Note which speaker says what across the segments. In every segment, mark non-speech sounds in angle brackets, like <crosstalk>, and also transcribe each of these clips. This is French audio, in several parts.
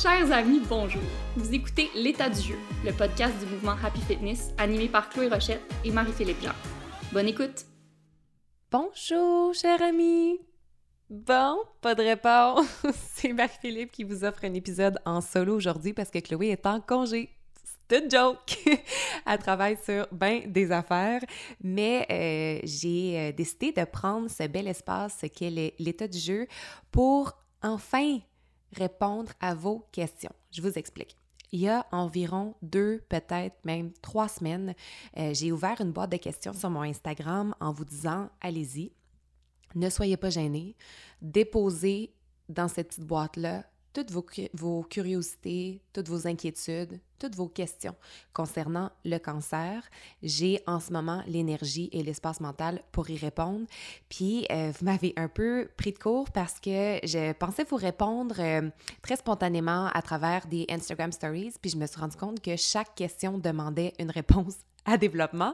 Speaker 1: Chers amis, bonjour. Vous écoutez L'état du jeu, le podcast du mouvement Happy Fitness animé par Chloé Rochette et Marie-Philippe Jean. Bonne écoute.
Speaker 2: Bonjour, chers amis. Bon, pas de réponse. <laughs> C'est Marie-Philippe qui vous offre un épisode en solo aujourd'hui parce que Chloé est en congé. C'est une joke! <laughs> Elle travaille sur bien des affaires, mais euh, j'ai euh, décidé de prendre ce bel espace qu'est l'état du jeu pour enfin répondre à vos questions. Je vous explique. Il y a environ deux, peut-être même trois semaines, euh, j'ai ouvert une boîte de questions sur mon Instagram en vous disant allez-y, ne soyez pas gênés, déposez dans cette petite boîte-là toutes vos, vos, curiosités, toutes vos inquiétudes, toutes vos questions concernant le cancer. J'ai en ce moment l'énergie et l'espace mental pour y répondre. Puis, euh, vous m'avez un peu pris de court parce que je pensais vous répondre euh, très spontanément à travers des Instagram Stories. Puis, je me suis rendu compte que chaque question demandait une réponse à développement.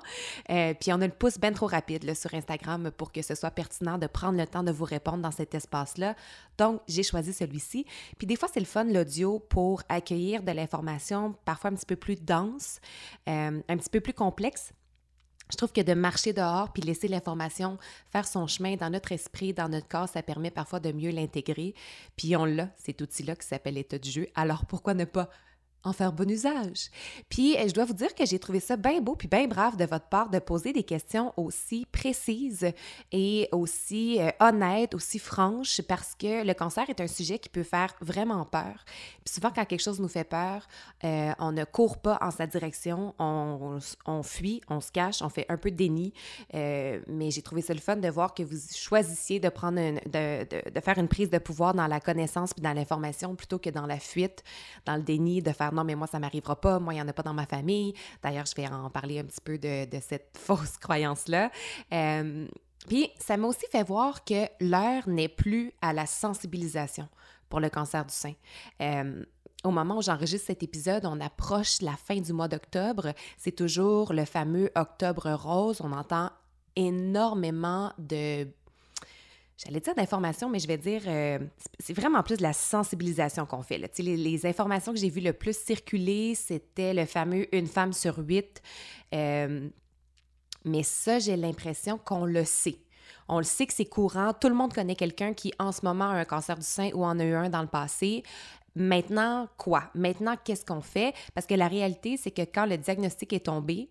Speaker 2: Euh, puis on a le pouce bien trop rapide sur Instagram pour que ce soit pertinent de prendre le temps de vous répondre dans cet espace-là. Donc, j'ai choisi celui-ci. Puis des fois, c'est le fun, l'audio, pour accueillir de l'information parfois un petit peu plus dense, euh, un petit peu plus complexe. Je trouve que de marcher dehors puis laisser l'information faire son chemin dans notre esprit, dans notre corps, ça permet parfois de mieux l'intégrer. Puis on l'a, cet outil-là qui s'appelle l'état du jeu. Alors pourquoi ne pas en faire bon usage. Puis, euh, je dois vous dire que j'ai trouvé ça bien beau puis bien brave de votre part de poser des questions aussi précises et aussi euh, honnêtes, aussi franches, parce que le cancer est un sujet qui peut faire vraiment peur. Puis souvent, quand quelque chose nous fait peur, euh, on ne court pas en sa direction, on, on, fuit, on se cache, on fait un peu de déni. mais j'ai trouvé ça le fun de voir que vous choisissiez de prendre de, de, de, faire une prise de pouvoir dans la connaissance puis dans l'information plutôt que dans la fuite, dans le déni, de faire non, mais moi, ça m'arrivera pas, moi, il n'y en a pas dans ma famille. D'ailleurs, je vais en parler un petit peu de, cette <laughs> fausse croyance-là. Euh, puis, ça m'a aussi fait voir que l'heure n'est plus à la sensibilisation pour le cancer du sein. Euh, au moment où j'enregistre cet épisode, on approche la fin du mois d'octobre. C'est toujours le fameux octobre rose. On entend énormément de j'allais dire d'information, mais je vais dire, euh, c'est vraiment plus de la sensibilisation qu'on fait. Les, informations que j'ai vues le plus circuler, c'était le fameux une femme sur huit. Euh, mais ça, j'ai l'impression qu'on le sait. On le sait que c'est courant. Tout le monde connaît quelqu'un qui, en ce moment, a un cancer du sein ou en a eu un dans le passé. Maintenant, quoi? Maintenant, qu'est-ce qu'on fait? Parce que la réalité, c'est que quand le diagnostic est tombé,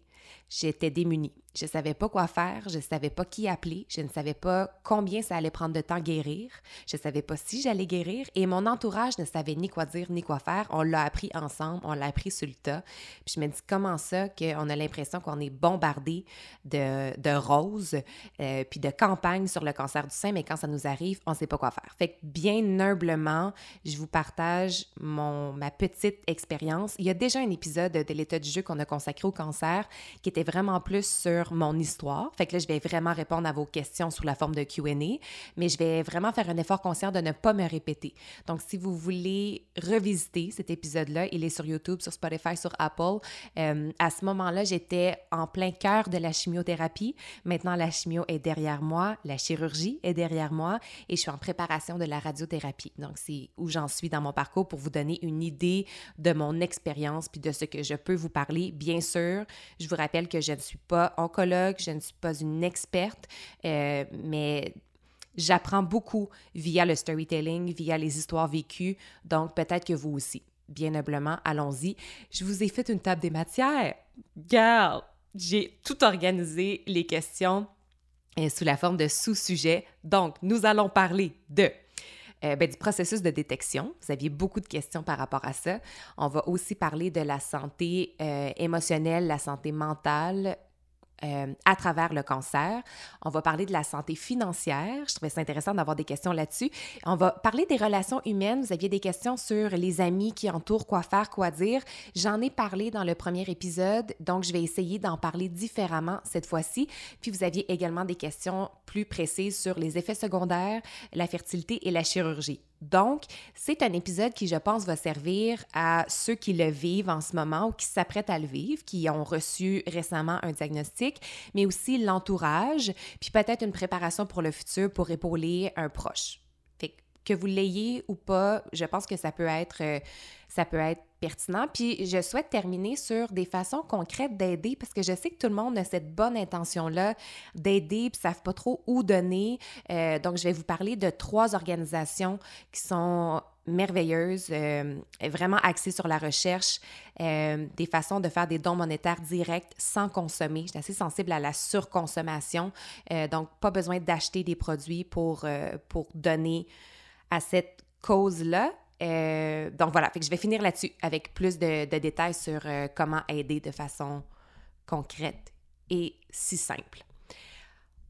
Speaker 2: j'étais démunie. Je ne savais pas quoi faire, je ne savais pas qui appeler, je ne savais pas combien ça allait prendre de temps guérir, je ne savais pas si j'allais guérir et mon entourage ne savait ni quoi dire ni quoi faire. On l'a appris ensemble, on l'a appris sur le tas. Puis je me dis comment ça qu'on a l'impression qu'on est bombardé de, de roses euh, puis de campagnes sur le cancer du sein, mais quand ça nous arrive, on ne sait pas quoi faire. Fait que bien humblement, je vous partage mon, ma petite expérience. Il y a déjà un épisode de l'état du jeu qu'on a consacré au cancer qui était vraiment plus sur mon histoire. Fait que là, je vais vraiment répondre à vos questions sous la forme de QA, mais je vais vraiment faire un effort conscient de ne pas me répéter. Donc, si vous voulez revisiter cet épisode-là, il est sur YouTube, sur Spotify, sur Apple. Euh, à ce moment-là, j'étais en plein cœur de la chimiothérapie. Maintenant, la chimio est derrière moi, la chirurgie est derrière moi et je suis en préparation de la radiothérapie. Donc, c'est où j'en suis dans mon parcours pour vous donner une idée de mon expérience puis de ce que je peux vous parler. Bien sûr, je vous rappelle que je ne suis pas je ne suis pas une experte, euh, mais j'apprends beaucoup via le storytelling, via les histoires vécues, donc peut-être que vous aussi. Bien humblement, allons-y. Je vous ai fait une table des matières. Garde, j'ai tout organisé les questions euh, sous la forme de sous-sujets. Donc, nous allons parler de euh, ben, du processus de détection. Vous aviez beaucoup de questions par rapport à ça. On va aussi parler de la santé émotionnelle, la santé mentale, euh, à travers le cancer. On va parler de la santé financière. Je trouvais ça intéressant d'avoir des questions là-dessus. On va parler des relations humaines. Vous aviez des questions sur les amis qui entourent, quoi faire, quoi dire. J'en ai parlé dans le premier épisode, donc je vais essayer d'en parler différemment cette fois-ci. Puis vous aviez également des questions plus précises sur les effets secondaires, la fertilité et la chirurgie. Donc, c'est un épisode qui, je pense, va servir à ceux qui le vivent en ce moment ou qui s'apprêtent à le vivre, qui ont reçu récemment un diagnostic, mais aussi l'entourage, puis peut-être une préparation pour le futur pour épauler un proche. Que vous l'ayez ou pas, je pense que ça peut être, euh, ça peut être pertinent. Puis je souhaite terminer sur des façons concrètes d'aider parce que je sais que tout le monde a cette bonne intention-là d'aider puis ne savent pas trop où donner. Euh, donc, je vais vous parler de trois organisations qui sont merveilleuses, euh, vraiment axées sur la recherche, des façons de faire des dons monétaires directs sans consommer. Je suis assez sensible à la surconsommation, donc pas besoin d'acheter des produits pour, pour donner à cette cause-là. Euh, donc voilà, je vais finir là-dessus avec plus de, détails sur euh, comment aider de façon concrète et si simple.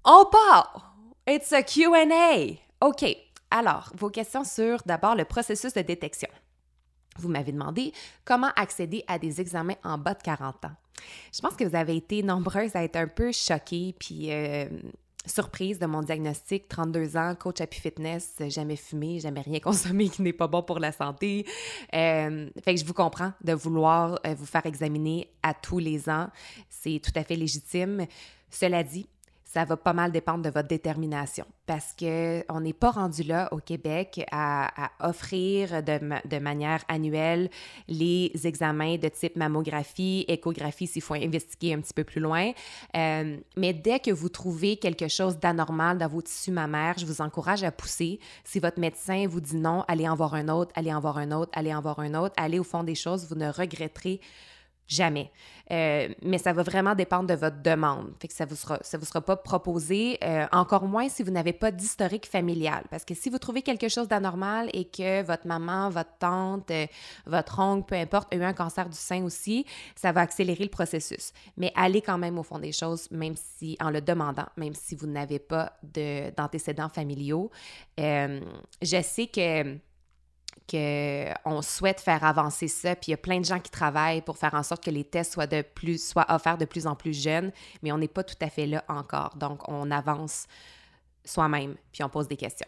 Speaker 2: On part! It's a QA! OK, alors, vos questions sur d'abord le processus de détection. Vous m'avez demandé comment accéder à des examens en bas de 40 ans. Je pense que vous avez été nombreuses à être un peu choquées puis euh, surprise de mon diagnostic, 32 ans, coach Happy Fitness, jamais fumé, jamais rien <laughs> consommé qui n'est pas bon pour la santé. Euh, fait que je vous comprends de vouloir euh, vous faire examiner à tous les ans. C'est tout à fait légitime. Cela dit, ça va pas mal dépendre de votre détermination parce qu'on n'est pas rendu là au Québec à, offrir de, manière annuelle les examens de type mammographie, échographie s'il faut investiguer un petit peu plus loin. Euh, mais dès que vous trouvez quelque chose d'anormal dans vos tissus mammaires, je vous encourage à pousser. Si votre médecin vous dit non, allez en voir un autre, allez en voir un autre, allez en voir un autre, allez au fond des choses, vous ne regretterez Jamais. Euh, mais ça va vraiment dépendre de votre demande. Fait que ça vous sera, ça vous sera pas proposé, euh, encore moins si vous n'avez pas d'historique familial. Parce que si vous trouvez quelque chose d'anormal et que votre maman, votre tante, euh, votre oncle, peu importe, a eu un cancer du sein aussi, ça va accélérer le processus. Mais allez quand même au fond des choses, même si, en le demandant, même si vous n'avez pas d'antécédents familiaux. je sais que qu'on souhaite faire avancer ça, puis il y a plein de gens qui travaillent pour faire en sorte que les tests soient, de plus, soient offerts de plus en plus jeunes, mais on n'est pas tout à fait là encore. Donc, on avance soi-même, puis on pose des questions.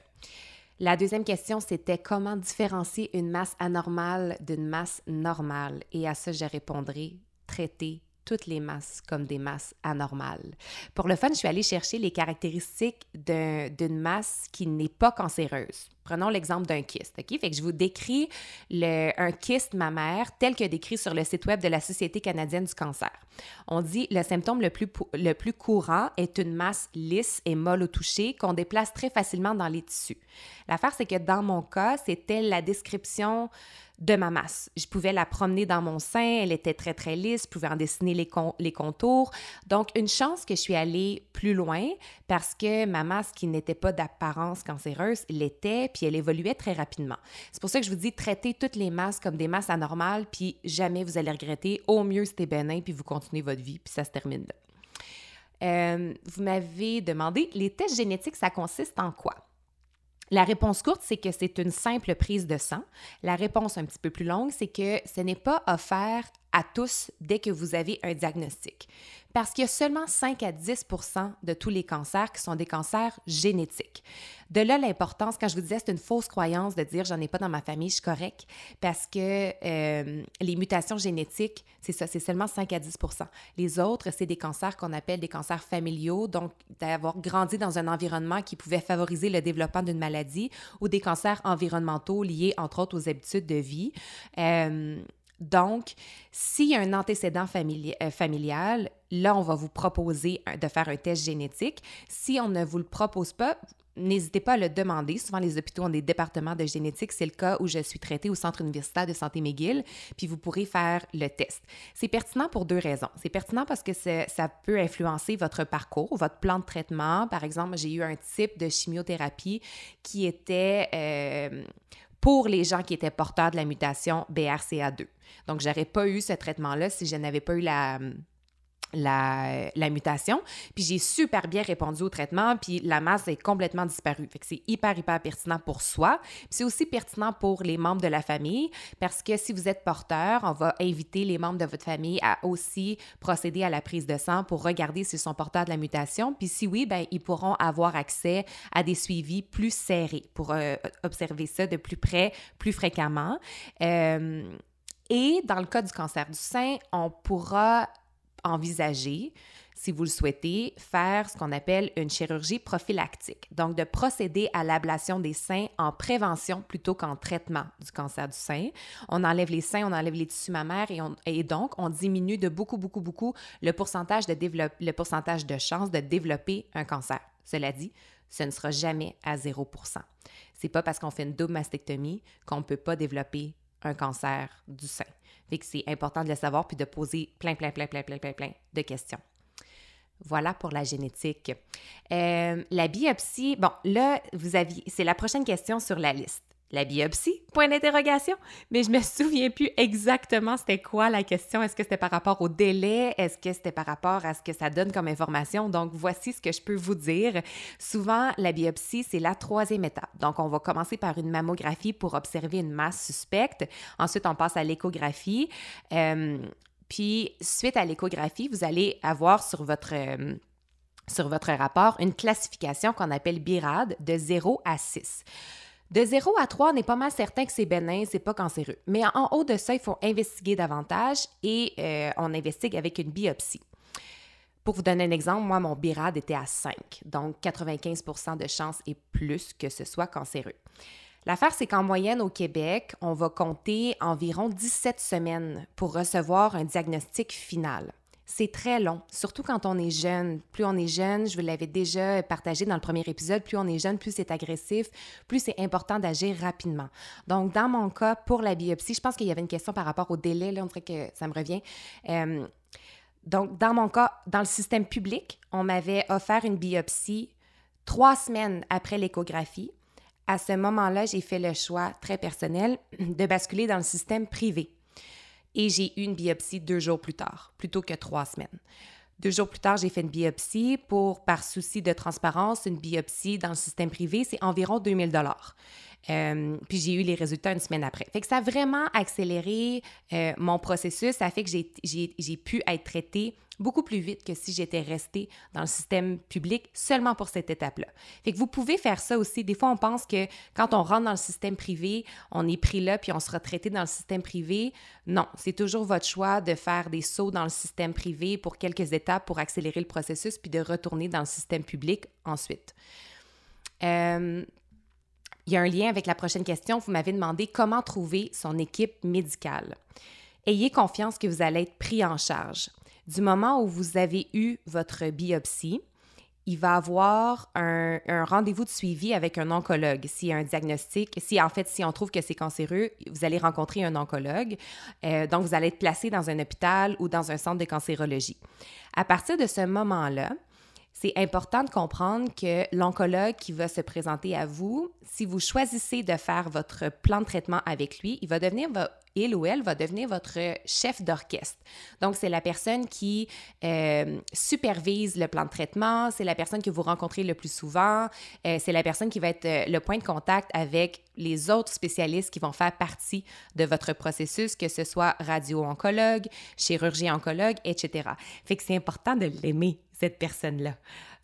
Speaker 2: La deuxième question, c'était comment différencier une masse anormale d'une masse normale? Et à ça, je répondrai traiter toutes les masses comme des masses anormales. Pour le fun, je suis allée chercher les caractéristiques d'une masse qui n'est pas cancéreuse. Prenons l'exemple d'un kyste, OK? Fait que je vous décris un kyste mammaire tel que décrit sur le site web de la Société canadienne du cancer. On dit le symptôme le plus, le plus courant est une masse lisse et molle au toucher qu'on déplace très facilement dans les tissus. L'affaire, c'est que dans mon cas, c'était la description de ma masse. Je pouvais la promener dans mon sein, elle était très très lisse, je pouvais en dessiner les, les contours. Donc une chance que je suis allée plus loin parce que ma masse qui n'était pas d'apparence cancéreuse l'était, puis elle évoluait très rapidement. C'est pour ça que je vous dis traitez toutes les masses comme des masses anormales, puis jamais vous allez regretter. Au mieux c'était bénin, puis vous continuez votre vie, puis ça se termine là. Euh, vous m'avez demandé, les tests génétiques, ça consiste en quoi? La réponse courte, c'est que c'est une simple prise de sang. La réponse un petit peu plus longue, c'est que ce n'est pas offert à tous dès que vous avez un diagnostic. Parce qu'il y a seulement 5 à 10 de tous les cancers qui sont des cancers génétiques. De là l'importance, quand je vous disais, c'est une fausse croyance de dire j'en ai pas dans ma famille, je suis correct, parce que euh, les mutations génétiques, c'est ça, c'est seulement 5 à 10 Les autres, c'est des cancers qu'on appelle des cancers familiaux, donc d'avoir grandi dans un environnement qui pouvait favoriser le développement d'une maladie ou des cancers environnementaux liés, entre autres, aux habitudes de vie. Euh, donc, s'il y a un antécédent euh, familial, là, on va vous proposer de faire un test génétique. Si on ne vous le propose pas, n'hésitez pas à le demander. Souvent, les hôpitaux ont des départements de génétique. C'est le cas où je suis traitée au Centre universitaire de santé McGill, puis vous pourrez faire le test. C'est pertinent pour deux raisons. C'est pertinent parce que ça peut influencer votre parcours, votre plan de traitement. Par exemple, j'ai eu un type de chimiothérapie qui était... Euh, pour les gens qui étaient porteurs de la mutation BRCA2. Donc, j'aurais pas eu ce traitement-là si je n'avais pas eu la, la, mutation. Puis j'ai super bien répondu au traitement, puis la masse est complètement disparue. Fait que c'est hyper, hyper pertinent pour soi. Puis c'est aussi pertinent pour les membres de la famille, parce que si vous êtes porteur, on va inviter les membres de votre famille à aussi procéder à la prise de sang pour regarder s'ils sont porteurs de la mutation. Puis si oui, ben ils pourront avoir accès à des suivis plus serrés pour euh, observer ça de plus près, plus fréquemment. Euh, et dans le cas du cancer du sein, on pourra envisager si vous le souhaitez, faire ce qu'on appelle une chirurgie prophylactique. Donc, de procéder à l'ablation des seins en prévention plutôt qu'en traitement du cancer du sein. On enlève les seins, on enlève les tissus mammaires et, donc on diminue de beaucoup, beaucoup, beaucoup le pourcentage de, le pourcentage de chances de développer un cancer. Cela dit, ce ne sera jamais à 0% C'est pas parce qu'on fait une double mastectomie qu'on ne peut pas développer un cancer du sein. Fait c'est important de le savoir puis de poser plein, plein, plein, plein, plein, plein, plein de questions. Voilà pour la génétique. Euh, la biopsie, bon, là, vous aviez, c'est la prochaine question sur la liste. La biopsie? Point d'interrogation. Mais je me souviens plus exactement c'était quoi la question. Est-ce que c'était par rapport au délai? Est-ce que c'était par rapport à ce que ça donne comme information? Donc, voici ce que je peux vous dire. Souvent, la biopsie, c'est la troisième étape. Donc, on va commencer par une mammographie pour observer une masse suspecte. Ensuite, on passe à l'échographie. Euh, puis, suite à l'échographie, vous allez avoir sur votre... Euh, sur votre rapport une classification qu'on appelle BIRAD de 0 à 6. De 0 à 3, on est pas mal certain que c'est bénin, c'est pas cancéreux. Mais en haut de ça, il faut investiguer davantage et euh, on investigue avec une biopsie. Pour vous donner un exemple, moi, mon BIRAD était à 5, donc 95% de chances et plus que ce soit cancéreux. L'affaire, c'est qu'en moyenne au Québec, on va compter environ 17 semaines pour recevoir un diagnostic final c'est très long, surtout quand on est jeune. Plus on est jeune, je vous l'avais déjà partagé dans le premier épisode, plus on est jeune, plus c'est agressif, plus c'est important d'agir rapidement. Donc, dans mon cas, pour la biopsie, je pense qu'il y avait une question par rapport au délai, là, on dirait que ça me revient. Euh, donc, dans mon cas, dans le système public, on m'avait offert une biopsie trois semaines après l'échographie. À ce moment-là, j'ai fait le choix très personnel de basculer dans le système privé et j'ai eu une biopsie deux jours plus tard, plutôt que trois semaines. Deux jours plus tard, j'ai fait une biopsie pour, par souci de transparence, une biopsie dans le système privé, c'est environ 2000 dollars. Euh, puis j'ai eu les résultats une semaine après. Fait que ça a vraiment accéléré euh, mon processus. Ça fait que j'ai pu être traitée beaucoup plus vite que si j'étais restée dans le système public seulement pour cette étape-là. Fait que vous pouvez faire ça aussi. Des fois, on pense que quand on rentre dans le système privé, on est pris là puis on sera traité dans le système privé. Non, c'est toujours votre choix de faire des sauts dans le système privé pour quelques étapes pour accélérer le processus puis de retourner dans le système public ensuite. Euh, il y a un lien avec la prochaine question. Vous m'avez demandé comment trouver son équipe médicale. Ayez confiance que vous allez être pris en charge. Du moment où vous avez eu votre biopsie, il va avoir un, rendez-vous de suivi avec un oncologue. S'il y a un diagnostic, si en fait, si on trouve que c'est cancéreux, vous allez rencontrer un oncologue. Euh, donc, vous allez être placé dans un hôpital ou dans un centre de cancérologie. À partir de ce moment-là, c'est important de comprendre que l'oncologue qui va se présenter à vous, si vous choisissez de faire votre plan de traitement avec lui, il va devenir il ou elle va devenir votre chef d'orchestre. Donc, c'est la personne qui euh, supervise le plan de traitement, c'est la personne que vous rencontrez le plus souvent, euh, c'est la personne qui va être euh, le point de contact avec les autres spécialistes qui vont faire partie de votre processus, que ce soit radio-oncologue, chirurgie-oncologue, etc. Fait que c'est important de l'aimer cette personne-là.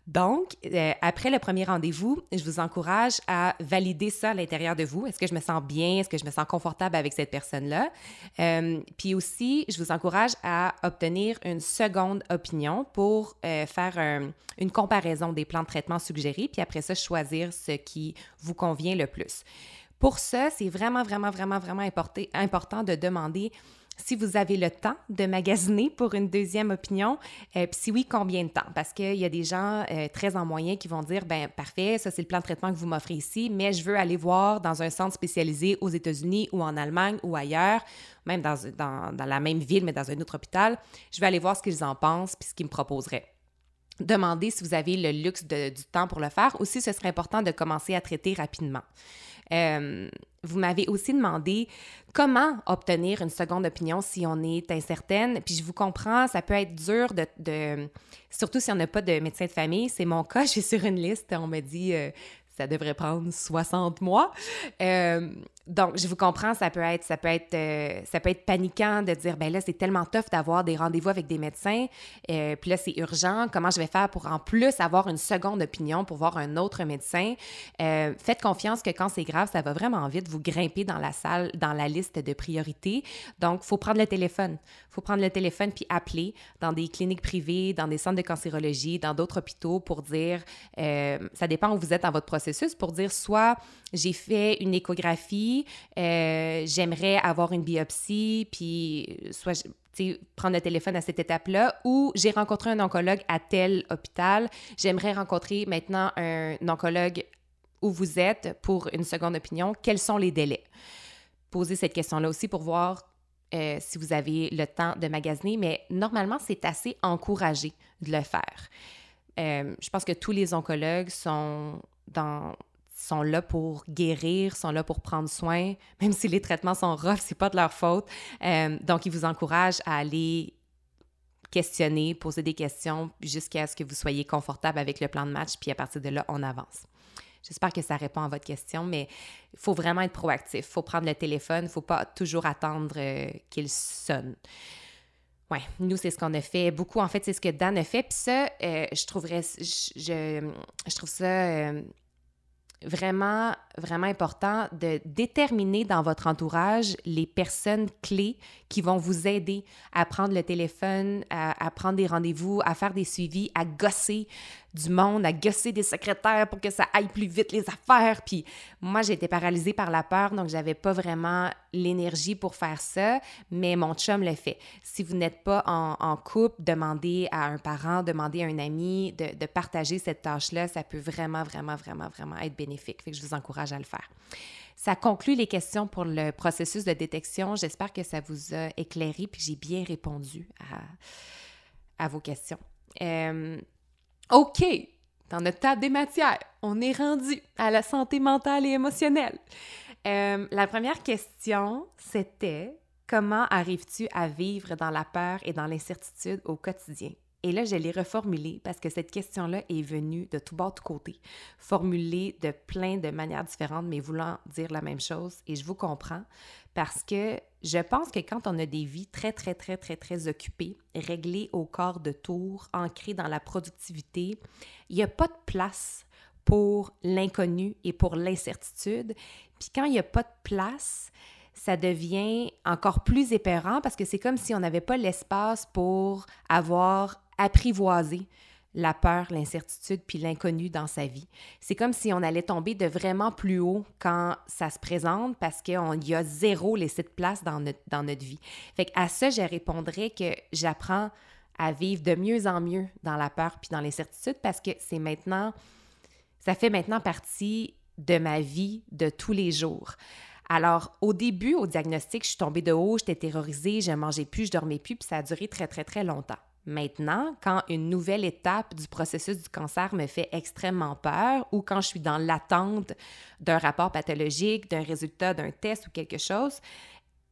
Speaker 2: Donc, euh, après le premier rendez-vous, je vous encourage à valider ça à l'intérieur de vous. Est-ce que je me sens bien? Est-ce que je me sens confortable avec cette personne-là? Euh, puis aussi, je vous encourage à obtenir une seconde opinion pour euh, faire une comparaison des plans de traitement suggérés, puis après ça, choisir ce qui vous convient le plus. Pour ça, c'est vraiment, vraiment, vraiment, vraiment important de demander si vous avez le temps de magasiner pour une deuxième opinion, euh, puis si oui, combien de temps? Parce qu'il y a des gens euh, très en moyen qui vont dire, ben parfait, ça c'est le plan de traitement que vous m'offrez ici, mais je veux aller voir dans un centre spécialisé aux États-Unis ou en Allemagne ou ailleurs, même dans, dans, la même ville, mais dans un autre hôpital. Je vais aller voir ce qu'ils en pensent puis ce qu'ils me proposeraient. Demandez si vous avez le luxe du temps pour le faire. Aussi, ce serait important de commencer à traiter rapidement. Euh, vous m'avez aussi demandé comment obtenir une seconde opinion si on est incertaine. Puis je vous comprends, ça peut être dur de, surtout si on n'a pas de médecin de famille. C'est mon cas, <laughs> je suis sur une liste. On me dit euh, ça devrait prendre 60 mois. Euh, donc, je vous comprends, ça peut être, ça peut être, euh, ça peut être paniquant de dire, ben là, c'est tellement tough d'avoir des rendez-vous avec des médecins, euh, puis là, c'est urgent. Comment je vais faire pour en plus avoir une seconde opinion pour voir un autre médecin? Euh, Faites confiance que quand c'est grave, ça va vraiment vite. Vous grimper dans la salle, dans la liste de priorités. Donc, faut prendre le téléphone. Faut prendre le téléphone puis appeler dans des cliniques privées, dans des centres de cancérologie, dans d'autres hôpitaux pour dire, ça dépend où vous êtes dans votre processus, pour dire soit j'ai fait une échographie, euh, j'aimerais avoir une biopsie, puis soit prendre le téléphone à cette étape-là, ou j'ai rencontré un oncologue à tel hôpital, j'aimerais rencontrer maintenant un oncologue où vous êtes pour une seconde opinion, quels sont les délais? Posez cette question-là aussi pour voir euh, si vous avez le temps de magasiner, mais normalement, c'est assez encouragé de le faire. Euh, je pense que tous les oncologues sont dans sont là pour guérir, sont là pour prendre soin, même si les traitements sont rough, c'est pas de leur faute. Euh, donc, ils vous encouragent à aller questionner, poser des questions jusqu'à ce que vous soyez confortable avec le plan de match, puis à partir de là, on avance. J'espère que ça répond à votre question, mais il faut vraiment être proactif. Il faut prendre le téléphone, il ne faut pas toujours attendre euh, qu'il sonne. Oui, nous, c'est ce qu'on a fait. Beaucoup, en fait, c'est ce que Dan a fait. Puis ça, euh, je trouverais, je, je, trouve ça vraiment, vraiment important de déterminer dans votre entourage les personnes clés qui vont vous aider à prendre le téléphone, à, prendre des rendez-vous, à faire des suivis, à gosser du monde, à gosser des secrétaires pour que ça aille plus vite les affaires. Puis moi, été paralysée par la peur, donc j'avais pas vraiment l'énergie pour faire ça, mais mon chum le fait. Si vous n'êtes pas en, couple, demandez à un parent, demandez à un ami de, de partager cette tâche-là. Ça peut vraiment, vraiment, vraiment, vraiment être bénéfique. Fait que je vous encourage à le faire. Ça conclut les questions pour le processus de détection. J'espère que ça vous a éclairé puis j'ai bien répondu à, à vos questions. Euh, OK, dans notre table des matières, on est rendu à la santé mentale et émotionnelle. Euh, la première question, c'était comment arrives-tu à vivre dans la peur et dans l'incertitude au quotidien? Et là, je l'ai reformulée parce que cette question-là est venue de tout bas, de côté, formulée de plein de manières différentes, mais voulant dire la même chose. Et je vous comprends parce que je pense que quand on a des vies très, très, très, très, très occupées, réglées au corps de tour, ancrées dans la productivité, il n'y a pas de place pour l'inconnu et pour l'incertitude. Puis quand il n'y a pas de place, ça devient encore plus épeurant parce que c'est comme si on n'avait pas l'espace pour avoir apprivoisé la peur, l'incertitude puis l'inconnu dans sa vie. C'est comme si on allait tomber de vraiment plus haut quand ça se présente parce qu'il y a zéro laissé de place dans notre, dans notre vie. Fait à ça, je répondrais que j'apprends à vivre de mieux en mieux dans la peur puis dans l'incertitude parce que c'est maintenant, ça fait maintenant partie de ma vie de tous les jours. Alors, au début, au diagnostic, je suis tombée de haut, j'étais terrorisée, je mangeais plus, je dormais plus, puis ça a duré très, très, très longtemps. Maintenant, quand une nouvelle étape du processus du cancer me fait extrêmement peur ou quand je suis dans l'attente d'un rapport pathologique, d'un résultat d'un test ou quelque chose,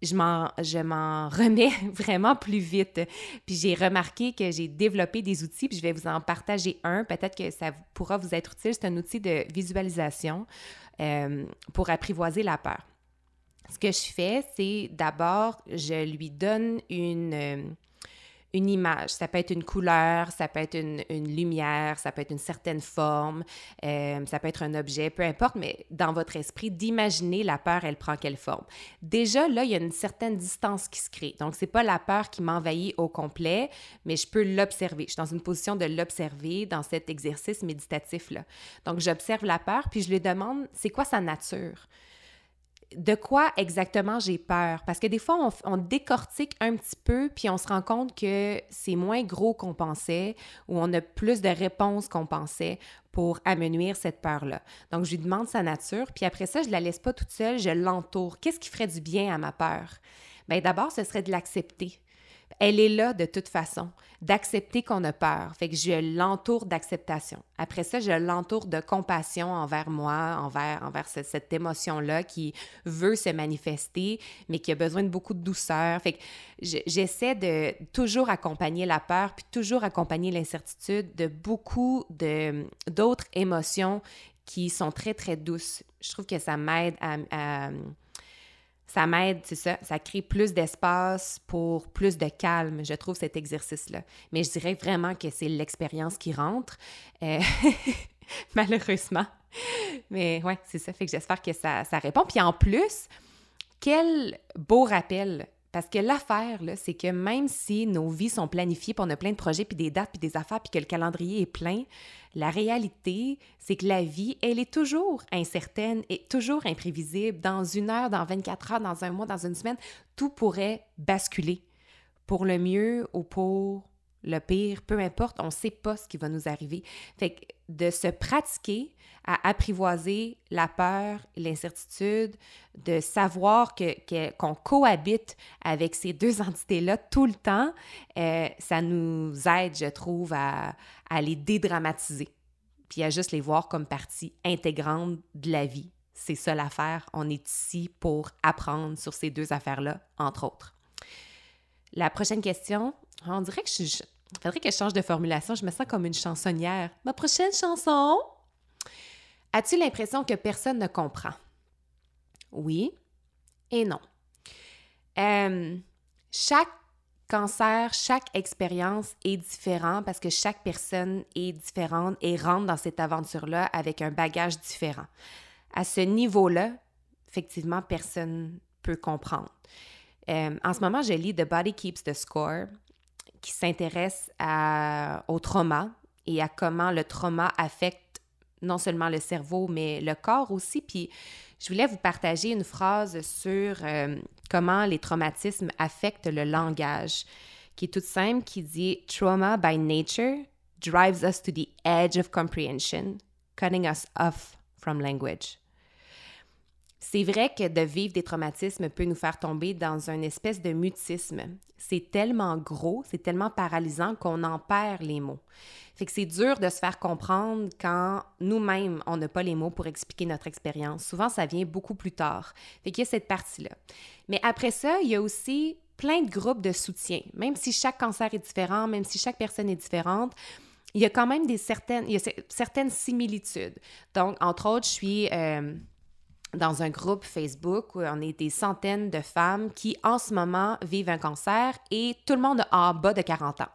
Speaker 2: je m'en, je m'en <laughs> remets vraiment plus vite. Puis j'ai remarqué que j'ai développé des outils, puis je vais vous en partager un. Peut-être que ça pourra vous être utile. C'est un outil de visualisation euh, pour apprivoiser la peur. Ce que je fais, c'est d'abord, je lui donne une, euh, une image. Ça peut être une couleur, ça peut être une, lumière, ça peut être une certaine forme, euh, ça peut être un objet, peu importe, mais dans votre esprit, d'imaginer la peur, elle prend quelle forme. Déjà, là, il y a une certaine distance qui se crée. Donc, c'est pas la peur qui m'envahit au complet, mais je peux l'observer. Je suis dans une position de l'observer dans cet exercice méditatif-là. Donc, j'observe la peur, puis je lui demande, c'est quoi sa nature? De quoi exactement j'ai peur? Parce que des fois, on, décortique un petit peu, puis on se rend compte que c'est moins gros qu'on pensait, ou on a plus de réponses qu'on pensait pour amenuire cette peur-là. Donc, je lui demande sa nature, puis après ça, je la laisse pas toute seule, je l'entoure. Qu'est-ce qui ferait du bien à ma peur? Bien, d'abord, ce serait de l'accepter elle est là de toute façon, d'accepter qu'on a peur. Fait que je l'entoure d'acceptation. Après ça, je l'entoure de compassion envers moi, envers, envers cette, émotion-là qui veut se manifester, mais qui a besoin de beaucoup de douceur. Fait que j'essaie de toujours accompagner la peur, puis toujours accompagner l'incertitude de beaucoup d'autres émotions qui sont très, très douces. Je trouve que ça m'aide à ça m'aide, c'est ça, ça crée plus d'espace pour plus de calme, je trouve, cet exercice-là. Mais je dirais vraiment que c'est l'expérience qui rentre, euh, <laughs> malheureusement. Mais ouais, c'est ça, fait que j'espère que ça, ça répond. Puis en plus, quel beau rappel parce que l'affaire, c'est que même si nos vies sont planifiées, puis on a plein de projets, puis des dates, puis des affaires, puis que le calendrier est plein, la réalité, c'est que la vie, elle est toujours incertaine et toujours imprévisible. Dans une heure, dans 24 heures, dans un mois, dans une semaine, tout pourrait basculer pour le mieux ou pour le pire, peu importe, on ne sait pas ce qui va nous arriver. Fait que de se pratiquer à apprivoiser la peur, l'incertitude, de savoir que, qu'on cohabite avec ces deux <laughs> entités-là tout le temps, euh, ça nous aide, je trouve, à, à les dédramatiser, puis à juste les voir comme partie intégrante de la vie. C'est ça l'affaire. On est ici pour apprendre sur ces deux affaires-là, entre autres. La prochaine question, on dirait que je, il faudrait que je change de formulation. Je me sens comme une chansonnière. Ma prochaine chanson. As-tu l'impression que personne ne comprend? Oui et non. Euh, chaque cancer, chaque expérience est différente parce que chaque personne est différente et rentre dans cette aventure-là avec un bagage différent. À ce niveau-là, effectivement, personne peut comprendre. Euh, en ce moment, je lis The Body Keeps the Score qui s'intéresse au trauma et à comment le trauma affecte non seulement le cerveau, mais le corps aussi. Puis je voulais vous partager une phrase sur euh, comment les traumatismes affectent le langage, qui est toute simple, qui dit Trauma by nature drives us to the edge of comprehension, cutting us off from language. C'est vrai que de vivre des traumatismes peut nous faire tomber dans une espèce de mutisme. C'est tellement gros, c'est tellement paralysant qu'on en perd les mots. Fait que c'est dur de se faire comprendre quand nous-mêmes, on n'a pas les mots pour expliquer notre expérience. Souvent, ça vient beaucoup plus tard. Fait qu'il y a cette partie-là. Mais après ça, il y a aussi plein de groupes de soutien. Même si chaque cancer est différent, même si chaque personne est différente, il y a quand même des certaines, certaines similitudes. Donc, entre autres, je suis... Euh, dans un groupe Facebook où on est des centaines de femmes qui, en ce moment, vivent un cancer et tout le monde en bas de 40 ans.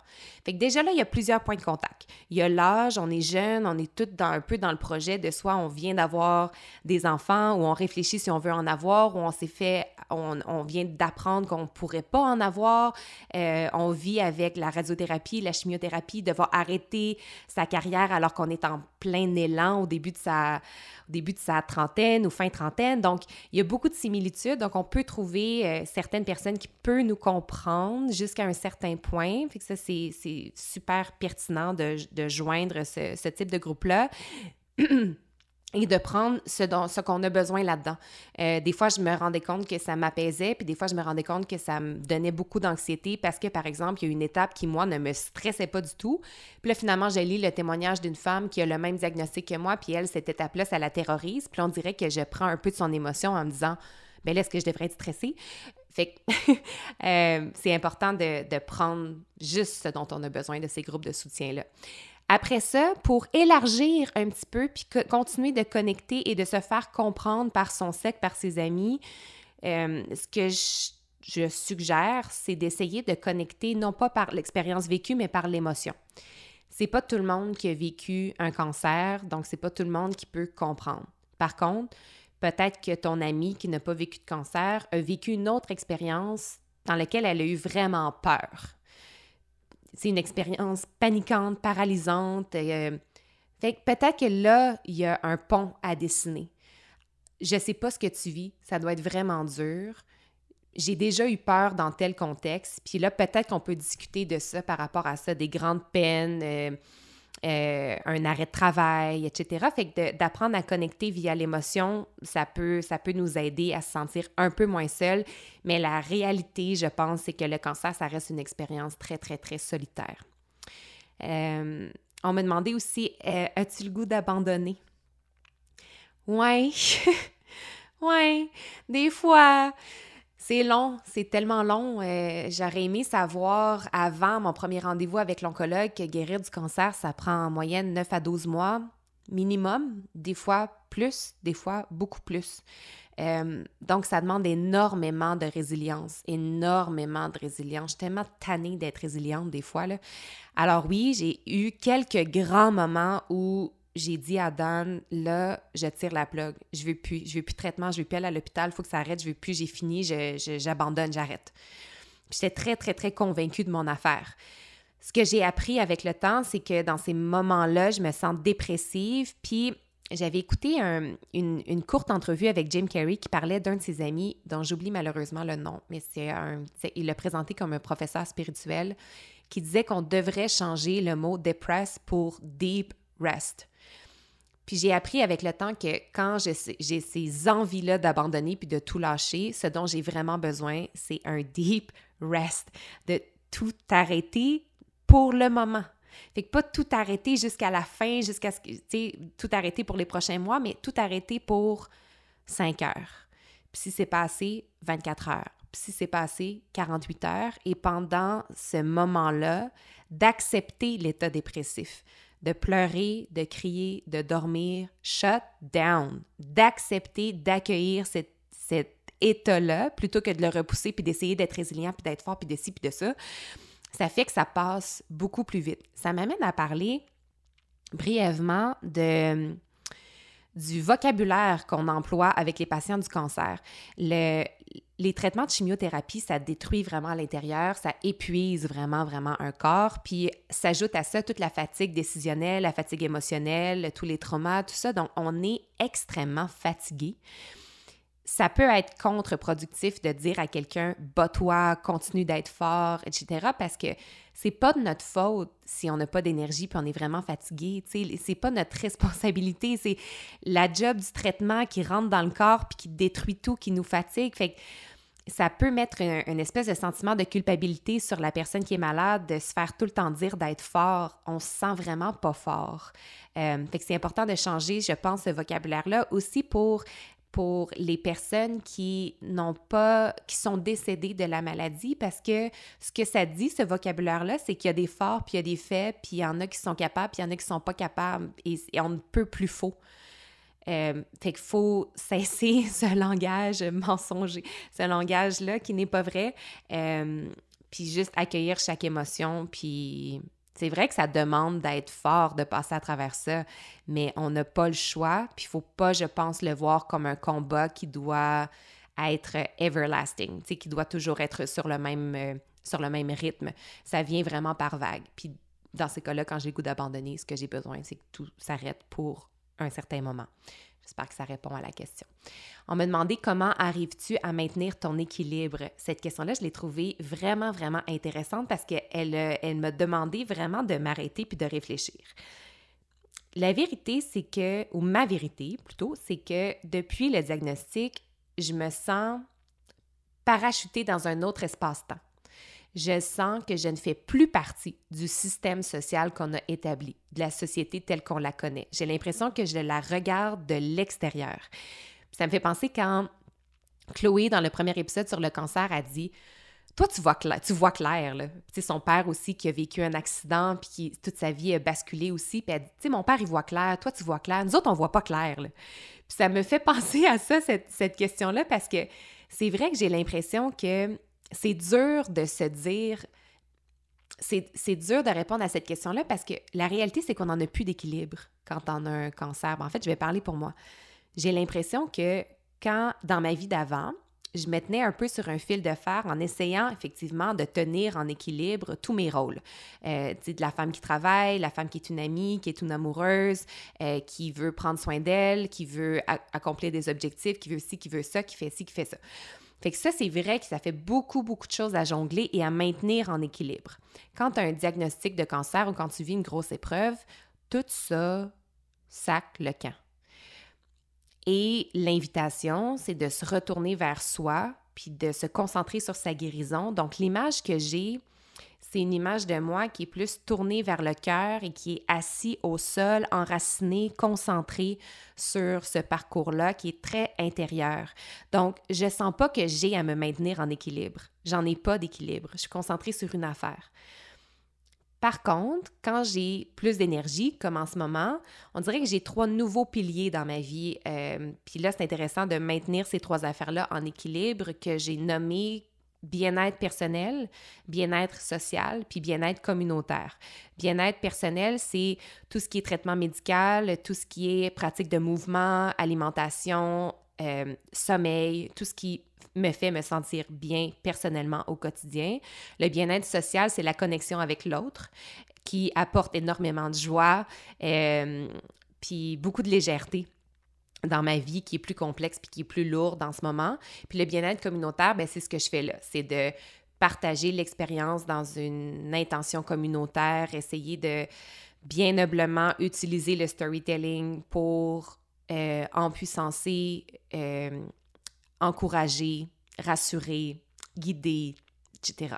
Speaker 2: Fait que déjà là, il y a plusieurs points de contact. Il y a l'âge, on est jeune, on est toutes un peu dans le projet de soit on vient d'avoir des enfants ou on réfléchit si on veut en avoir ou on s'est fait, on, vient d'apprendre qu'on ne pourrait pas en avoir. Euh, on vit avec la radiothérapie, la chimiothérapie, devoir arrêter sa carrière alors qu'on est en plein élan au début de sa début de sa trentaine ou fin trentaine. Donc, il y a beaucoup de similitudes. Donc, on peut trouver euh, certaines personnes qui peuvent nous comprendre jusqu'à un certain point. Fait que ça, c'est super pertinent de, joindre ce, ce type de groupe-là. <clears throat> et de prendre ce, dont, ce qu'on a besoin là-dedans. Euh, des fois, je me rendais compte que ça m'apaisait, puis des fois, je me rendais compte que ça me donnait beaucoup d'anxiété parce que, par exemple, il y a une étape qui, moi, ne me stressait pas du tout. Puis là, finalement, j'ai lu le témoignage d'une femme qui a le même diagnostic que moi, puis elle, cette étape-là, ça la terrorise. Puis on dirait que je prends un peu de son émotion en me disant, ben là, est-ce que je devrais être stressée? Fait que <laughs> euh, c'est important de, de prendre juste ce dont on a besoin de ces groupes de soutien-là. Après ça, pour élargir un petit peu, puis continuer de connecter et de se faire comprendre par son sexe, par ses amis, euh, ce que je, suggère, c'est d'essayer de connecter non pas par l'expérience vécue, mais par l'émotion. C'est pas tout le monde qui a vécu un cancer, donc c'est pas tout le monde qui peut comprendre. Par contre, peut-être que ton ami qui n'a pas vécu de cancer a vécu une autre expérience dans laquelle elle a eu vraiment peur c'est une expérience paniquante, paralysante. Euh, fait que peut-être que là, il y a un pont à dessiner. Je sais pas ce que tu vis, ça doit être vraiment dur. J'ai déjà eu peur dans tel contexte, puis là, peut-être qu'on peut discuter de ça par rapport à ça, des grandes peines, euh, euh, un arrêt de travail, etc. Fait que d'apprendre à connecter via l'émotion, ça peut, ça peut nous aider à se sentir un peu moins seul. Mais la réalité, je pense, c'est que le cancer, ça reste une expérience très, très, très solitaire. Euh, on m'a demandé aussi, euh, as-tu le goût d'abandonner? Ouais, <laughs> ouais, des fois. C'est long, c'est tellement long. Euh, j'aurais aimé savoir avant mon premier rendez-vous avec l'oncologue que guérir du cancer, ça prend en moyenne 9 à 12 mois minimum, des fois plus, des fois beaucoup plus. Euh, donc, ça demande énormément de résilience, énormément de résilience. Je suis tellement tannée d'être résiliente des fois. Là. Alors oui, j'ai eu quelques grands moments où j'ai dit à Dan, là, je tire la plug. Je veux plus, je veux plus de traitement, je veux plus aller à l'hôpital, il faut que ça arrête, je veux plus, j'ai fini, j'abandonne, j'arrête. J'étais très, très, très convaincue de mon affaire. Ce que j'ai appris avec le temps, c'est que dans ces moments-là, je me sens dépressive, puis j'avais écouté une, courte entrevue avec Jim Carrey qui parlait d'un de ses amis dont j'oublie malheureusement le nom, mais c'est il l'a présenté comme un professeur spirituel qui disait qu'on devrait changer le mot depress pour deep rest. Puis j'ai appris avec le temps que quand j'ai ces envies-là d'abandonner puis de tout lâcher, ce dont j'ai vraiment besoin, c'est un deep <laughs> rest, de tout arrêter pour le moment. Fait que pas tout arrêter jusqu'à la fin, jusqu'à ce que, tu sais, tout arrêter pour les prochains mois, mais tout arrêter pour 5 heures. Puis si c'est passé, 24 heures. Puis si c'est passé, 48 heures. Et pendant ce moment-là, d'accepter l'état dépressif, de pleurer, de crier, de dormir, shut down, d'accepter, d'accueillir cet, état-là plutôt que de le repousser puis d'essayer d'être résilient puis d'être fort puis de ci puis de ça ça fait que ça passe beaucoup plus vite. Ça m'amène à parler brièvement de, du vocabulaire qu'on emploie avec les patients du cancer. Le, les traitements de chimiothérapie, ça détruit vraiment l'intérieur, ça épuise vraiment, vraiment un corps. Puis s'ajoute à ça toute la fatigue décisionnelle, la fatigue émotionnelle, tous les traumas, tout ça. Donc, on est extrêmement fatigué ça peut être contre-productif de dire à quelqu'un bats-toi, continue d'être fort, etc. parce que c'est pas de notre faute si on n'a pas d'énergie puis on est vraiment fatigué. C'est pas notre <laughs> responsabilité, c'est la job du traitement qui rentre dans le corps puis qui détruit tout, qui nous fatigue. Ça peut mettre une espèce de sentiment de culpabilité sur la personne qui est malade, de se faire tout le temps dire d'être fort. On se sent vraiment pas fort. Euh, c'est important de changer, je pense, ce vocabulaire-là aussi pour pour les personnes qui n'ont pas, qui sont décédées de la maladie, parce que ce que ça dit, ce vocabulaire-là, c'est qu'il y a des forts, puis il y a des faits, puis il y en a qui sont capables, puis il y en a qui sont pas capables, et, on ne peut plus faux. Euh, fait qu'il faut cesser <laughs> ce langage mensonger, ce langage-là qui n'est pas vrai, euh, puis juste accueillir chaque émotion, puis c'est vrai que ça demande d'être fort, de passer à travers ça, mais on n'a pas le choix, puis il faut pas, je pense, le voir comme un combat qui doit être everlasting, qui doit toujours être sur le même euh, sur le même rythme. Ça vient vraiment par vague. Puis dans ces cas-là, quand j'ai le goût d'abandonner, ce que j'ai besoin, c'est que tout s'arrête pour un certain moment. J'espère que ça répond à la question. On m'a demandé comment arrives-tu à maintenir ton équilibre? Cette question-là, je l'ai trouvée vraiment, vraiment intéressante parce qu'elle euh, elle m'a demandé vraiment de m'arrêter puis de réfléchir. La vérité, c'est que, ou ma vérité plutôt, c'est que depuis le diagnostic, je me sens parachutée dans un autre espace-temps je sens que je ne fais plus partie du système social qu'on a établi, de la société telle qu'on la connaît. J'ai l'impression que je la regarde de l'extérieur. Ça me fait penser quand Chloé, dans le premier épisode sur le cancer, a dit toi, tu vois clair, tu vois clair, là. Son père aussi qui a vécu un accident puis qui toute sa vie a basculé aussi. Puis elle dit, mon père, il voit clair, toi, tu vois clair. Nous autres, on voit pas clair. Puis ça me fait <laughs> penser à ça, cette, cette question-là, parce que c'est vrai que j'ai l'impression que c'est dur de se dire, c'est dur de répondre à cette question-là parce que la réalité, c'est qu'on n'en a plus d'équilibre quand on a un cancer. En fait, je vais parler pour moi. J'ai l'impression que quand, dans ma vie d'avant, je me tenais un peu sur un fil de fer en essayant effectivement de tenir en équilibre tous mes rôles. Euh, de la femme qui travaille, la femme qui est une amie, qui est une amoureuse, euh, qui veut prendre soin d'elle, qui veut accomplir des objectifs, qui veut ci, qui veut ça, qui fait ci, qui fait ça. Fait que ça, c'est vrai que ça fait beaucoup, beaucoup de choses à jongler et à maintenir en équilibre. Quand tu as un diagnostic de cancer ou quand tu vis une grosse épreuve, tout ça sac le camp. Et l'invitation, c'est de se retourner vers soi, puis de se concentrer sur sa guérison. Donc, l'image que j'ai, c'est une image de moi qui est plus tournée vers le cœur et qui est assis au sol, enraciné, concentré sur ce parcours-là qui est très intérieur. Donc, je sens pas que j'ai à me maintenir en équilibre. J'en ai pas d'équilibre. Je suis concentrée sur une affaire. Par contre, quand j'ai plus d'énergie, comme en ce moment, on dirait que j'ai trois nouveaux piliers dans ma vie. Euh, puis là, c'est intéressant de maintenir ces trois affaires-là en équilibre que j'ai nommées bien-être personnel, bien-être social, puis bien-être communautaire. Bien-être personnel, c'est tout ce qui est traitement médical, tout ce qui est pratique de mouvement, alimentation, euh, sommeil, tout ce qui me fait me sentir bien personnellement au quotidien. Le bien-être social, c'est la connexion avec l'autre qui apporte énormément de joie, euh, puis beaucoup de légèreté dans ma vie qui est plus complexe puis qui est plus lourde en ce moment. Puis le bien-être communautaire, ben c'est ce que je fais là, c'est de partager l'expérience dans une intention communautaire, essayer de bien noblement utiliser le storytelling pour euh, empuissancer, euh, encourager, rassurer, guider, etc.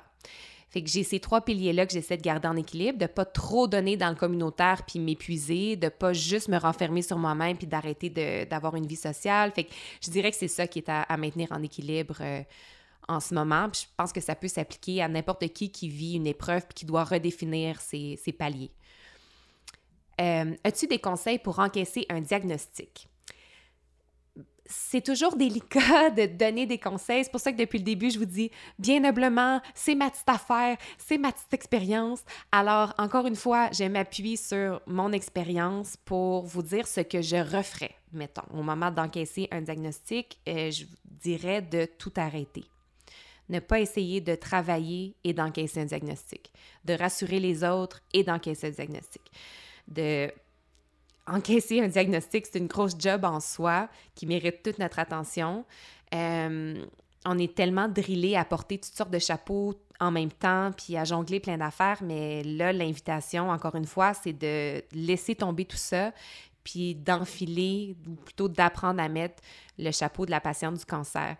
Speaker 2: Fait que j'ai ces trois piliers-là que j'essaie de garder en équilibre, de pas trop donner dans le communautaire puis m'épuiser, de pas juste me renfermer sur moi-même puis d'arrêter d'avoir une vie sociale. Fait que je dirais que c'est ça qui est à, maintenir en équilibre euh, en ce moment. Je pense que ça peut s'appliquer à n'importe qui qui vit une épreuve puis qui doit redéfinir ses, ses paliers. Euh, as-tu des conseils pour encaisser un diagnostic? C'est toujours délicat de donner des conseils. C'est pour ça que depuis le début, je vous dis bien noblement, c'est ma petite affaire, c'est ma petite expérience. Alors, encore une fois, je m'appuie sur mon expérience pour vous dire ce que je referais, mettons, au moment d'encaisser un diagnostic. Euh, je vous dirais de tout arrêter. Ne pas essayer de travailler et d'encaisser un diagnostic. De rassurer les autres et d'encaisser un diagnostic. De encaisser un diagnostic, c'est une grosse job en soi qui mérite toute notre attention. Euh, on est tellement drillé à porter toutes sortes de chapeaux en même temps, puis à jongler plein d'affaires, mais là, l'invitation, encore une fois, c'est de laisser tomber tout ça, puis d'enfiler, ou plutôt d'apprendre à mettre le chapeau de la patiente du cancer.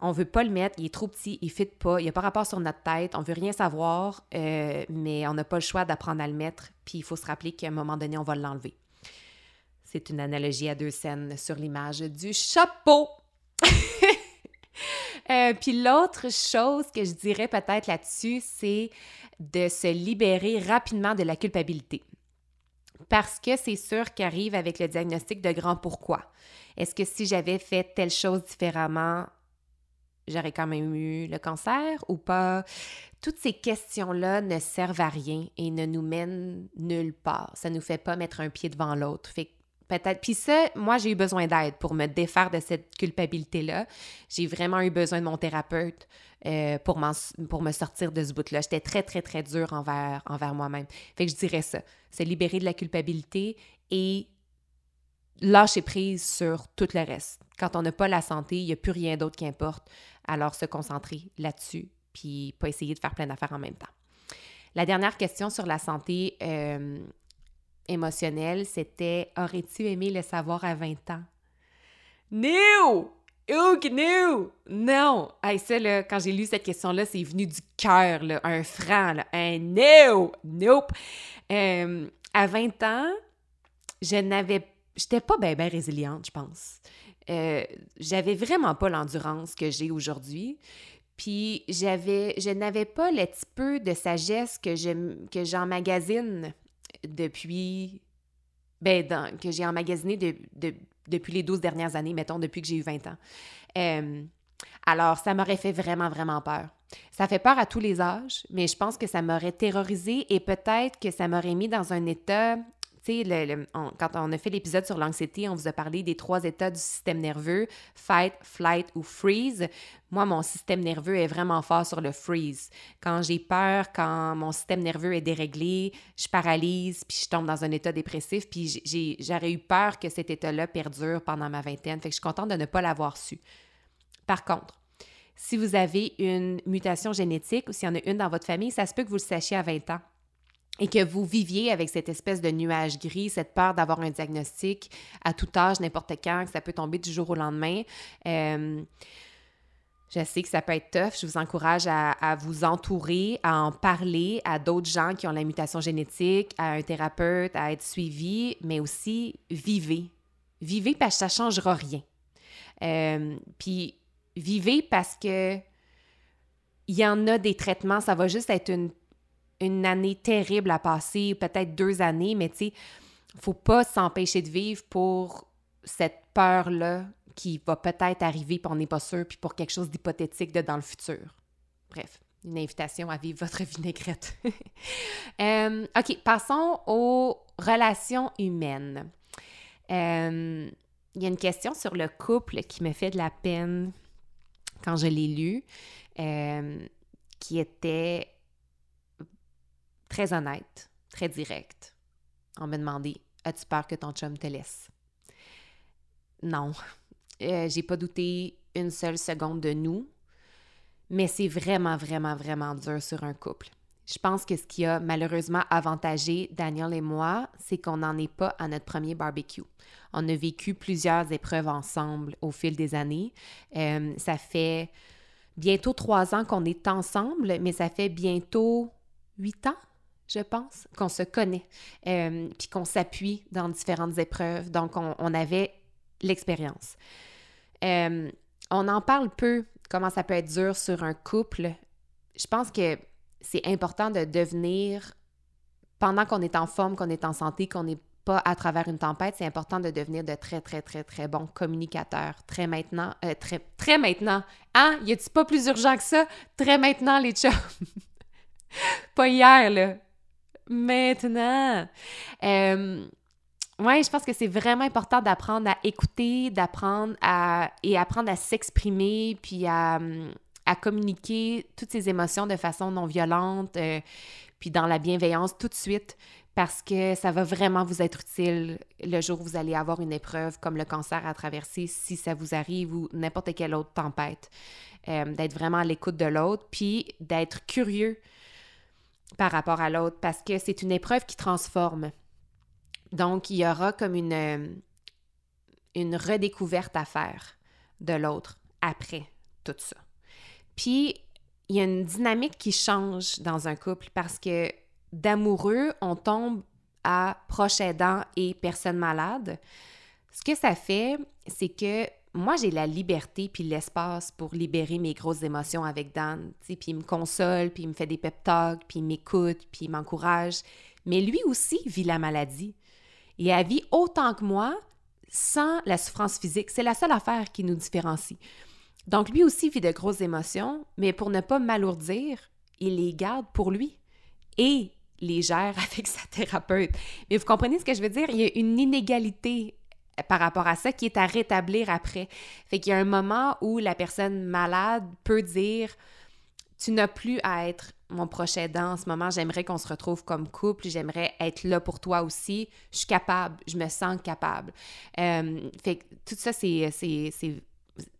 Speaker 2: On veut pas le mettre, il est trop petit, il fit pas, il n'y a pas rapport sur notre tête, on veut rien savoir, euh, mais on n'a pas le choix d'apprendre à le mettre, puis il faut se rappeler qu'à un moment donné, on va l'enlever. C'est une analogie à deux scènes sur l'image du chapeau. <laughs> Euh, puis l'autre chose que je dirais peut-être là-dessus, c'est de se libérer rapidement de la culpabilité. Parce que c'est sûr qu'arrive avec le diagnostic de grand pourquoi. Est-ce que si j'avais fait telle chose différemment, j'aurais quand même eu le cancer ou pas? Toutes ces questions-là ne servent à rien et ne nous mènent nulle part. Ça ne nous fait pas mettre un pied devant l'autre. Fait peut-être. Puis ça, moi, j'ai eu besoin d'aide pour me défaire de cette culpabilité-là. J'ai vraiment eu besoin de mon thérapeute euh, pour, me sortir de ce bout-là. J'étais très, très, très dure envers, envers moi-même. Fait que je dirais ça. Se libérer de la culpabilité et lâcher prise sur tout le reste. Quand on n'a pas la santé, il n'y a plus rien d'autre qui importe. Alors, se concentrer là-dessus, puis pas essayer de faire plein d'affaires en même temps. La dernière question sur la santé, euh, émotionnel, c'était Aurais-tu aimé le savoir à 20 ans? No! Ouk, no! Non! Hey, là, quand j'ai lu cette question-là, c'est venu du cœur, un franc, un no! Nope! Euh, à 20 ans, je n'avais... J'étais pas bien, bien résiliente, je pense. Euh, j'avais vraiment pas l'endurance que j'ai aujourd'hui. Puis j'avais, je n'avais pas le petit peu de sagesse que, je, que depuis. Ben, que j'ai emmagasiné de, depuis les 12 dernières années, mettons, depuis que j'ai eu 20 ans. Euh, alors, ça m'aurait fait vraiment, vraiment peur. Ça fait peur à tous les âges, mais je pense que ça m'aurait terrorisé et peut-être que ça m'aurait mis dans un état quand on a fait l'épisode sur l'anxiété, on vous a parlé des trois états du système nerveux, fight, flight ou freeze. Moi, mon système nerveux est vraiment fort sur le freeze. Quand j'ai peur, quand mon système nerveux est déréglé, je paralyse, puis je tombe dans un état dépressif, puis j'aurais eu peur que cet état-là perdure pendant ma vingtaine. Fait que je suis contente de ne pas l'avoir su. Par contre, si vous avez une mutation génétique ou s'il y en a une dans votre famille, ça se peut que vous le sachiez à 20 ans et que vous viviez avec cette espèce de nuage gris, cette peur d'avoir un diagnostic à tout âge, n'importe quand, que ça peut tomber du jour au lendemain. Euh, je sais que ça peut être tough. Je vous encourage à, vous entourer, à en parler à d'autres gens qui ont la mutation génétique, à un thérapeute, à être suivi, mais aussi vivez. Vivez parce que ça ne changera rien. Euh, puis vivez parce que il y en a des traitements, ça va juste être une une année terrible à passer, peut-être deux années, mais tu sais, faut pas s'empêcher de vivre pour cette peur-là qui va peut-être arriver, puis on n'est pas sûr, puis pour quelque chose d'hypothétique de dans le futur. Bref, une invitation à vivre votre <laughs> vinaigrette. <laughs> euh, OK, passons aux relations humaines. Euh, il y a une question sur le couple qui me fait de la peine quand je l'ai lu, euh, qui était très honnête, très directe. On me demandait As-tu peur que ton chum te laisse? Non. Euh, j'ai pas douté une seule seconde de nous, mais c'est vraiment, vraiment, vraiment dur sur un couple. Je pense que ce qui a malheureusement avantagé Daniel et moi, c'est qu'on n'en est pas à notre premier barbecue. On a vécu plusieurs épreuves ensemble au fil des années. Euh, ça fait bientôt trois ans qu'on est ensemble, mais ça fait bientôt huit ans, je pense, qu'on se connaît, euh, puis qu'on s'appuie dans différentes épreuves. Donc, on, avait l'expérience. Euh, on en parle peu, comment ça peut être dur sur un couple. Je pense que c'est important de devenir, pendant qu'on est en forme, qu'on est en santé, qu'on n'est pas à travers une tempête, c'est important de devenir de très, très, très, très bons communicateurs. Très maintenant, euh, très, très maintenant. Hein? Y a-t-il pas plus urgent que ça? Très maintenant, les chums. <laughs> pas hier, là. Maintenant. Euh, ouais, je pense que c'est vraiment important d'apprendre à écouter, d'apprendre à. et apprendre à s'exprimer, puis à, à communiquer toutes ces émotions de façon non violente, euh, puis dans la bienveillance tout de suite, parce que ça va vraiment vous être utile le jour où vous allez avoir une épreuve comme le cancer à traverser, si ça vous arrive, ou n'importe quelle autre tempête. Euh, d'être vraiment à l'écoute de l'autre, puis d'être curieux par rapport à l'autre, parce que c'est une épreuve qui transforme. Donc, il y aura comme une, euh, une redécouverte à faire de l'autre après tout ça. Puis, il y a une dynamique qui change dans un couple parce que d'amoureux, on tombe à proche aidant et personne malade. Ce que ça fait, c'est que moi, j'ai la liberté puis l'espace pour libérer mes grosses émotions avec Dan. Puis il me console, puis il me fait des pep talks, puis il m'écoute, puis il m'encourage. Mais lui aussi vit la maladie. Il a vit autant que moi sans la souffrance physique. C'est la seule affaire qui nous différencie. Donc, lui aussi vit de grosses émotions, mais pour ne pas m'alourdir, il les garde pour lui et les gère <laughs> avec sa thérapeute. Mais vous comprenez ce que je veux dire? Il y a une inégalité par rapport à ça qui est à rétablir après. Fait qu'il y a un moment où la personne malade peut dire Tu n'as plus à être mon proche aidant en ce moment, j'aimerais qu'on se retrouve comme couple, j'aimerais être là pour toi aussi, je suis capable, je me sens capable. Euh, fait que tout ça, c'est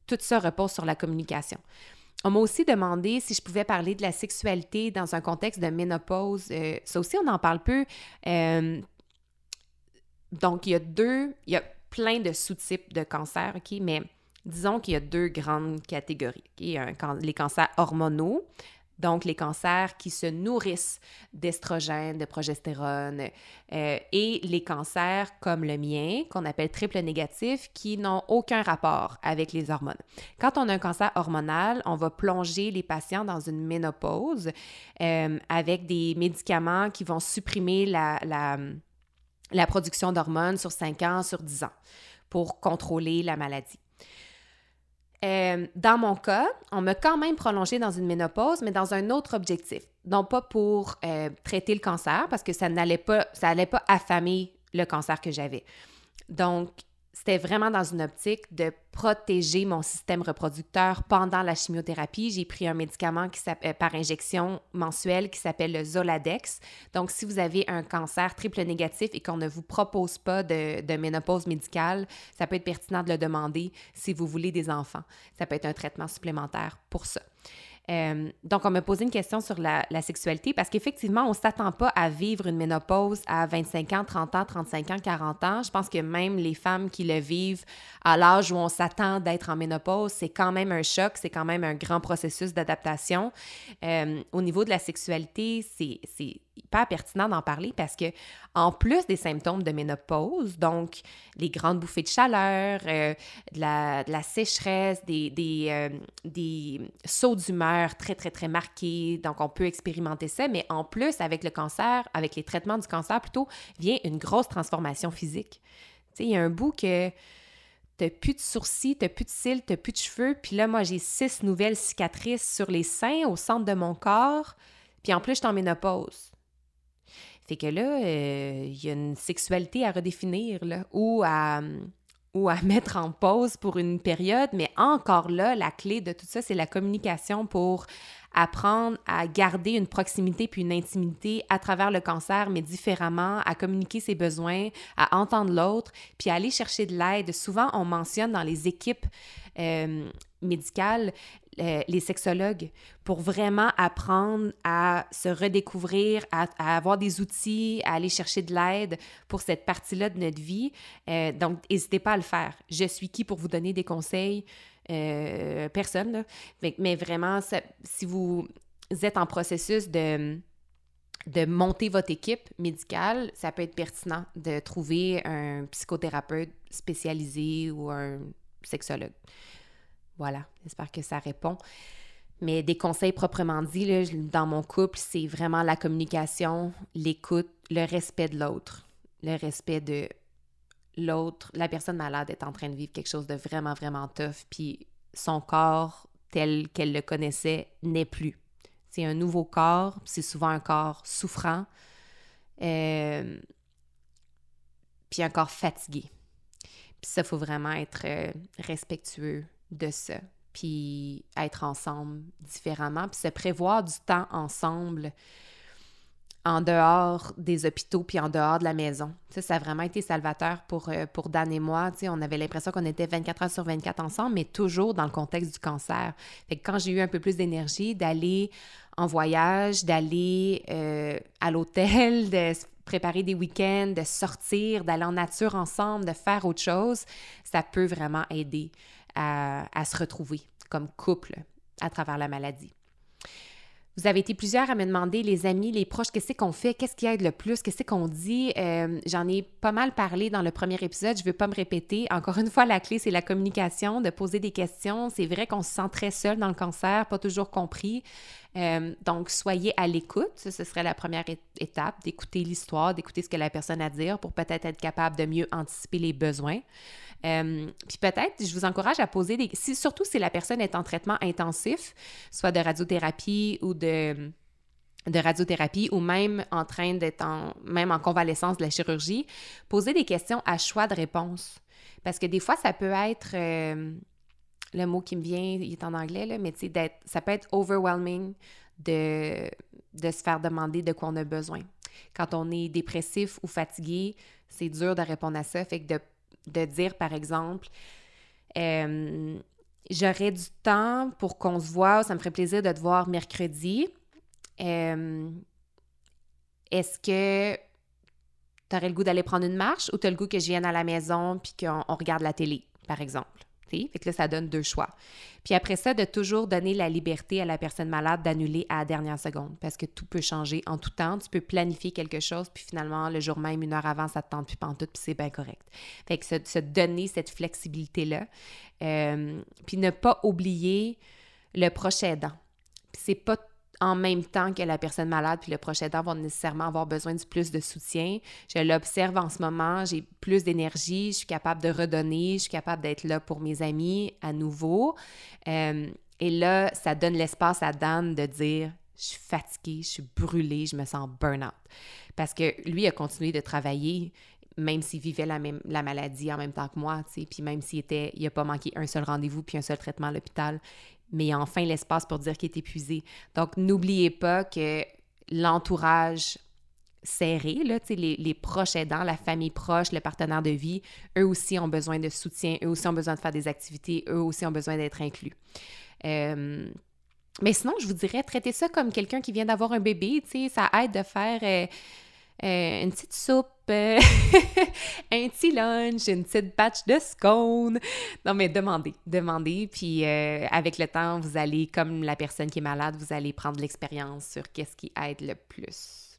Speaker 2: tout ça repose sur la communication. On m'a aussi demandé si je pouvais parler de la sexualité dans un contexte de ménopause. Euh, ça aussi, on en parle peu. Euh, donc, il y a deux, plein de sous-types de cancers, OK, mais disons qu'il y a deux grandes catégories. les cancers hormonaux, donc les cancers qui se nourrissent d'estrogènes, de progestérone, euh, et les cancers comme le mien, qu'on appelle triple négatif, qui n'ont aucun rapport avec les hormones. Quand on a un cancer hormonal, on va plonger les patients dans une ménopause euh, avec des médicaments qui vont supprimer la, la production d'hormones sur 5 ans, sur 10 ans, pour contrôler la maladie. Euh, dans mon cas, on m'a quand même prolongé dans une ménopause, mais dans un autre objectif. Non pas pour euh, traiter le cancer, parce que ça n'allait pas, ça pas affamer le cancer que j'avais. Donc, c'était vraiment dans une optique de protéger mon système reproducteur pendant la chimiothérapie. J'ai pris un médicament qui euh, par injection mensuelle qui s'appelle le Zoladex. Donc, si vous avez un cancer triple négatif et qu'on ne vous propose pas de, de, ménopause médicale, ça peut être pertinent de le demander si vous voulez des enfants. Ça peut être un traitement supplémentaire pour ça. Euh, donc, on m'a posé une question sur la, sexualité parce qu'effectivement, on ne s'attend pas à vivre une ménopause à 25 ans, 30 ans, 35 ans, 40 ans. Je pense que même les femmes qui le vivent à l'âge où on s'attend d'être en ménopause, c'est quand même un choc, c'est quand même un grand processus d'adaptation. Euh, au niveau de la sexualité, c'est hyper pertinent d'en parler parce que en plus des symptômes de ménopause, donc les grandes bouffées de chaleur, euh, de, la, sécheresse, des, des, euh, des sauts d'humeur très, très, très marqués, donc on peut expérimenter ça, mais en plus, avec le cancer, avec les traitements du cancer plutôt, vient une grosse transformation physique. Tu sais, il y a un bout que t'as plus de sourcils, t'as plus de cils, t'as plus de cheveux, puis là, moi, j'ai six nouvelles cicatrices sur les seins, au centre de mon corps, puis en plus, je suis en ménopause. Fait que là, euh, il y a une sexualité à redéfinir, là, ou à, ou à <laughs> mettre en pause pour une période, mais encore là, la clé de tout ça, c'est la communication pour apprendre à garder une proximité puis une intimité à travers le cancer, mais différemment, à communiquer ses besoins, à entendre l'autre, puis à aller chercher de l'aide. Souvent, on mentionne dans les équipes euh, médicales les sexologues pour vraiment apprendre à se redécouvrir, à, avoir des outils, à aller chercher de l'aide pour cette partie-là de notre vie. Euh, donc, n'hésitez pas à le faire. Je suis qui pour vous donner des conseils? Euh, personne. Mais, vraiment, si vous êtes en processus de de monter votre équipe médicale, ça peut être pertinent de trouver un psychothérapeute spécialisé ou un sexologue. Voilà, j'espère que ça répond. Mais des conseils proprement dit, là, dans mon couple, c'est vraiment la communication, l'écoute, le respect de l'autre, le respect de l'autre. La personne malade est en train de vivre quelque chose de vraiment, vraiment tough, puis son corps tel qu'elle le connaissait n'est plus. C'est un nouveau corps, c'est souvent un corps souffrant, euh, puis un corps fatigué. Puis ça, il faut vraiment être euh, respectueux de ça, puis être ensemble différemment, puis se prévoir du temps ensemble en dehors des hôpitaux puis en dehors de la maison. Ça, ça a vraiment été salvateur pour, euh, pour Dan et moi. on avait l'impression qu'on était 24 heures sur 24 ensemble, mais toujours dans le contexte du cancer. Fait quand j'ai eu un peu plus d'énergie, d'aller en voyage, d'aller euh, à l'hôtel, de préparer des week-ends, de sortir, d'aller en nature ensemble, de faire autre chose, ça peut vraiment aider à, se retrouver comme couple à travers la maladie. Vous avez été plusieurs à me demander, les amis, les proches, qu'est-ce qu'on fait, qu'est-ce qui aide le plus, qu'est-ce qu'on dit? Euh, j'en ai pas mal parlé dans le premier épisode, je ne veux pas me répéter. Encore une fois, la clé, c'est la communication, de poser des questions. C'est vrai qu'on se sent très seul dans le cancer, pas toujours compris. Euh, donc, soyez à l'écoute. ce serait la première étape, d'écouter l'histoire, d'écouter ce que la personne a à dire pour peut-être être capable de mieux anticiper les besoins. Euh, puis peut-être, je vous encourage à poser des... Si, surtout si la personne est en traitement intensif, soit de radiothérapie ou de de radiothérapie ou même en train d'être en même en convalescence de la chirurgie, poser des questions à choix de réponse. Parce que des fois, ça peut être euh, le mot qui me vient, il est en anglais, là, mais sais, ça peut être overwhelming de, de se faire demander de quoi on a besoin. Quand on est dépressif ou fatigué, c'est dur de répondre à ça. Fait que de de dire, par exemple, euh, j'aurais du temps pour qu'on se voit, ça me ferait plaisir de te voir mercredi. Euh, est-ce que tu aurais le goût d'aller prendre une marche ou tu as le goût que je vienne à la maison puis qu'on regarde la télé, par exemple? Fait que là, ça donne deux choix. Puis après ça, de toujours donner la liberté à la personne malade d'annuler à la dernière seconde parce que tout peut changer en tout temps. Tu peux planifier quelque chose, puis finalement, le jour même, une heure avant, ça te tente plus pantoute, puis c'est bien correct. Fait que se, donner cette flexibilité-là. Euh, puis ne pas oublier le proche aidant. c'est pas en même temps que la personne malade puis le proche aidant vont nécessairement avoir besoin de plus de soutien. Je l'observe en ce moment, j'ai plus d'énergie, je suis capable de redonner, je suis capable d'être là pour mes amis à nouveau. Euh, et là, ça donne l'espace à Dan de dire je suis fatiguée, je suis brûlée, je me sens burn-out. Parce que lui a continué de travailler, même s'il vivait la, même, la maladie en même temps que moi, tu sais, puis même s'il était, il n'a pas manqué un seul rendez-vous puis un seul traitement à l'hôpital, mais il a enfin l'espace pour dire qu'il est épuisé. Donc, n'oubliez pas que l'entourage serré, là, les, les proches aidants, la famille proche, le partenaire de vie, eux aussi ont besoin de soutien, eux aussi ont besoin de faire des activités, eux aussi ont besoin d'être inclus. Euh, mais sinon, je vous dirais, traitez ça comme quelqu'un qui vient d'avoir un bébé, ça aide de faire euh, euh, une petite soupe, <laughs> un petit lunch, une petite batch de scones. Non, mais demandez, demandez. Puis euh, avec le temps, vous allez, comme la personne qui est malade, vous allez prendre l'expérience sur qu'est-ce qui aide le plus.